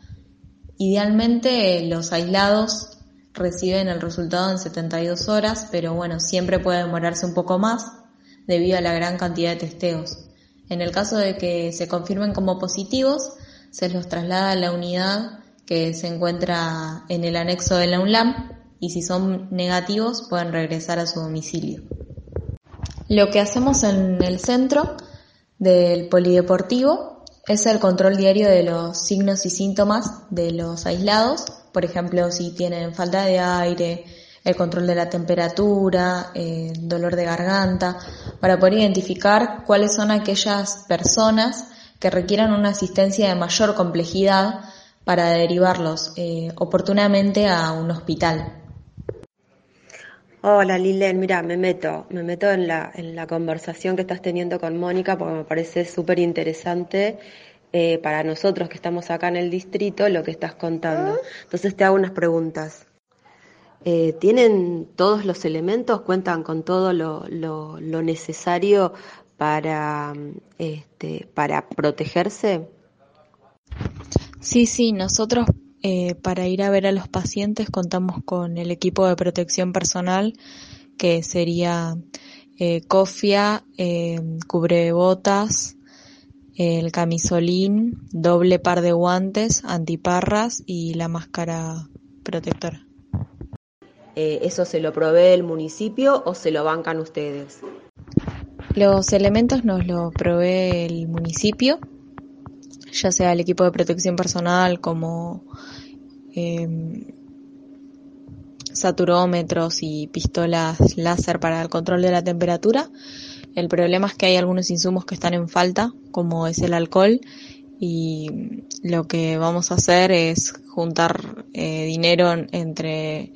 Idealmente los aislados reciben el resultado en 72 horas, pero bueno, siempre puede demorarse un poco más debido a la gran cantidad de testeos. En el caso de que se confirmen como positivos, se los traslada a la unidad que se encuentra en el anexo de la UNLAM y si son negativos pueden regresar a su domicilio. Lo que hacemos en el centro del polideportivo es el control diario de los signos y síntomas de los aislados, por ejemplo, si tienen falta de aire, el control de la temperatura, dolor de garganta, para poder identificar cuáles son aquellas personas que requieran una asistencia de mayor complejidad para derivarlos eh, oportunamente a un hospital. Hola Lilén, mira, me meto, me meto en la, en la conversación que estás teniendo con Mónica porque me parece súper interesante eh, para nosotros que estamos acá en el distrito lo que estás contando. Entonces te hago unas preguntas. Eh, ¿Tienen todos los elementos, cuentan con todo lo, lo, lo necesario para, este, para protegerse? Sí, sí, nosotros eh, para ir a ver a los pacientes contamos con el equipo de protección personal que sería eh, cofia, eh, cubrebotas, el camisolín, doble par de guantes, antiparras y la máscara protectora. Eh, ¿Eso se lo provee el municipio o se lo bancan ustedes? Los elementos nos lo provee el municipio, ya sea el equipo de protección personal como eh, saturómetros y pistolas láser para el control de la temperatura. El problema es que hay algunos insumos que están en falta, como es el alcohol, y lo que vamos a hacer es juntar eh, dinero entre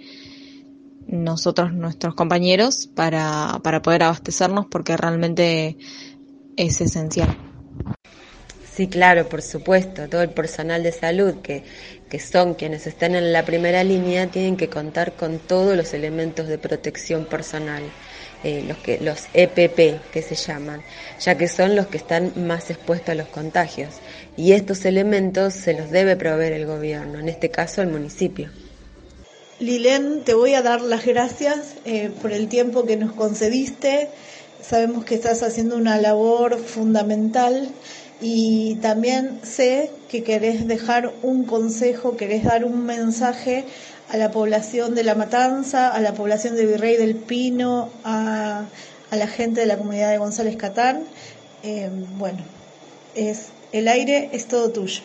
nosotros, nuestros compañeros, para, para poder abastecernos porque realmente es esencial. Sí, claro, por supuesto. Todo el personal de salud que, que son quienes están en la primera línea tienen que contar con todos los elementos de protección personal. Eh, los que los EPP que se llaman, ya que son los que están más expuestos a los contagios. Y estos elementos se los debe proveer el gobierno, en este caso el municipio. Lilén, te voy a dar las gracias eh, por el tiempo que nos concediste. sabemos que estás haciendo una labor fundamental y también sé que querés dejar un consejo, querés dar un mensaje a la población de La Matanza, a la población de Virrey del Pino, a, a la gente de la comunidad de González Catán. Eh, bueno, es, el aire es todo tuyo.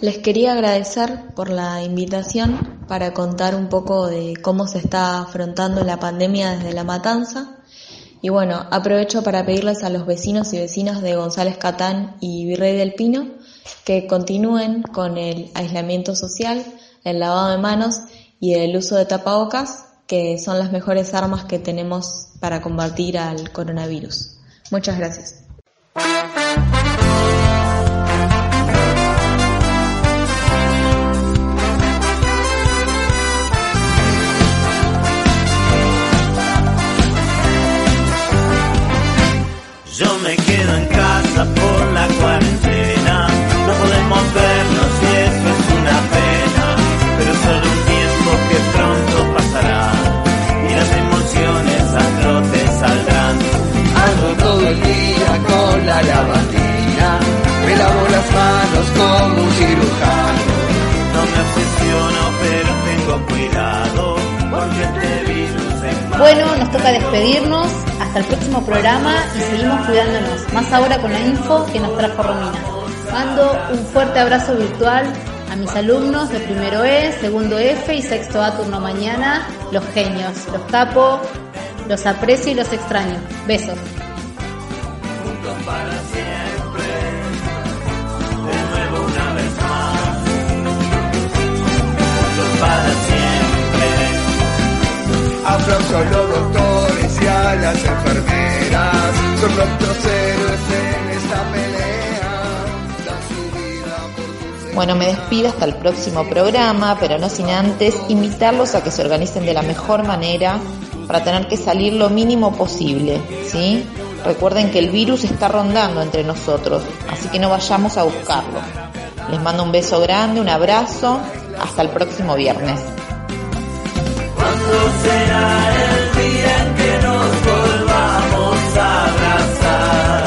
Les quería agradecer por la invitación para contar un poco de cómo se está afrontando la pandemia desde La Matanza. Y bueno, aprovecho para pedirles a los vecinos y vecinas de González Catán y Virrey del Pino que continúen con el aislamiento social, el lavado de manos y el uso de tapabocas, que son las mejores armas que tenemos para combatir al coronavirus. Muchas gracias. Yo me quedo en casa por la cuarentena. No podemos vernos la lavandina. Me lavo las manos como un cirujano. No me obsesiono, pero tengo cuidado. Porque este virus es Bueno, nos toca despedirnos. Hasta el próximo programa y seguimos cuidándonos. Más ahora con la info que nos trajo Romina. Mando un fuerte abrazo virtual a mis alumnos de primero E, segundo F y sexto A turno mañana. Los genios, los capo, los aprecio y los extraño. Besos. Aplauso a los doctores y a las enfermeras. Son nuestros héroes en esta pelea. Dan su vida por Bueno, me despido hasta el próximo programa, pero no sin antes invitarlos a que se organicen de la mejor manera para tener que salir lo mínimo posible, ¿sí? Recuerden que el virus está rondando entre nosotros, así que no vayamos a buscarlo. Les mando un beso grande, un abrazo, hasta el próximo viernes. ¿Cuándo será el día en que nos volvamos a abrazar?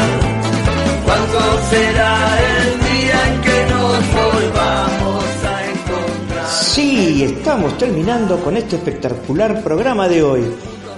¿Cuándo será el día en que nos volvamos a encontrar? Sí, estamos terminando con este espectacular programa de hoy.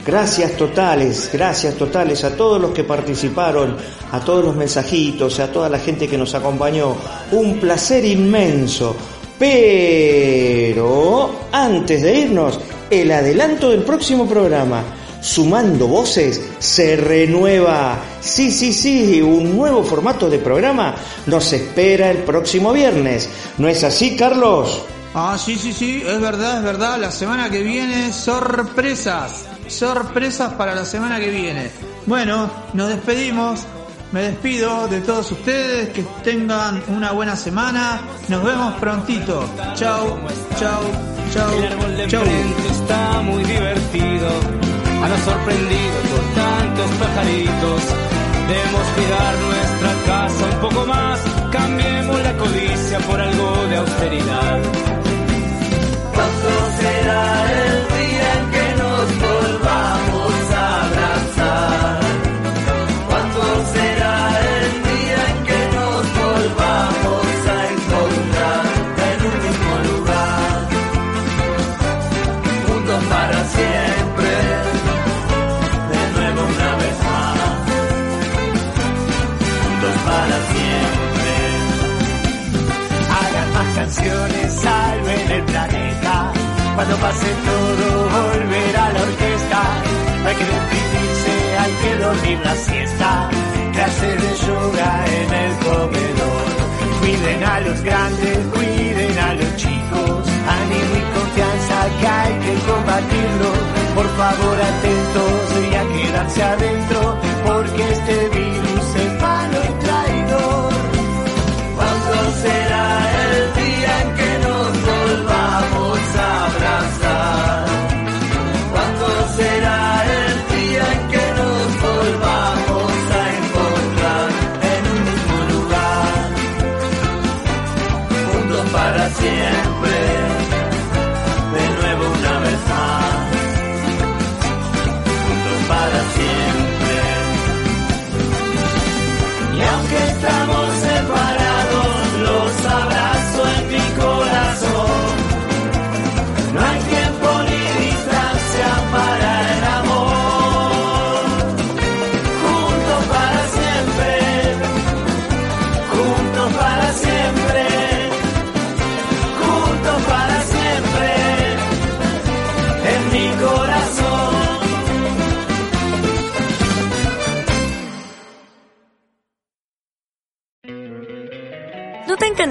Gracias totales, gracias totales a todos los que participaron, a todos los mensajitos, a toda la gente que nos acompañó. Un placer inmenso. Pero antes de irnos, el adelanto del próximo programa. Sumando voces se renueva. Sí, sí, sí, un nuevo formato de programa nos espera el próximo viernes. ¿No es así, Carlos? Ah, sí, sí, sí, es verdad, es verdad. La semana que viene, sorpresas. Sorpresas para la semana que viene. Bueno, nos despedimos. Me despido de todos ustedes. Que tengan una buena semana. Nos vemos prontito. Chau, chau, chau, El árbol de chau. está muy divertido. A nos sorprendido por tantos pajaritos. Debemos cuidar nuestra casa un poco más. Cambiemos la codicia por algo de austeridad. ¿Cuándo será el salven el planeta. Cuando pase todo, volverá la orquesta. Hay que deprimirse, hay que dormir la siesta. Clases de yoga en el comedor. Cuiden a los grandes, cuiden a los chicos. Ánimo y confianza que hay que combatirlo. Por favor, atentos y a quedarse adentro. Porque este virus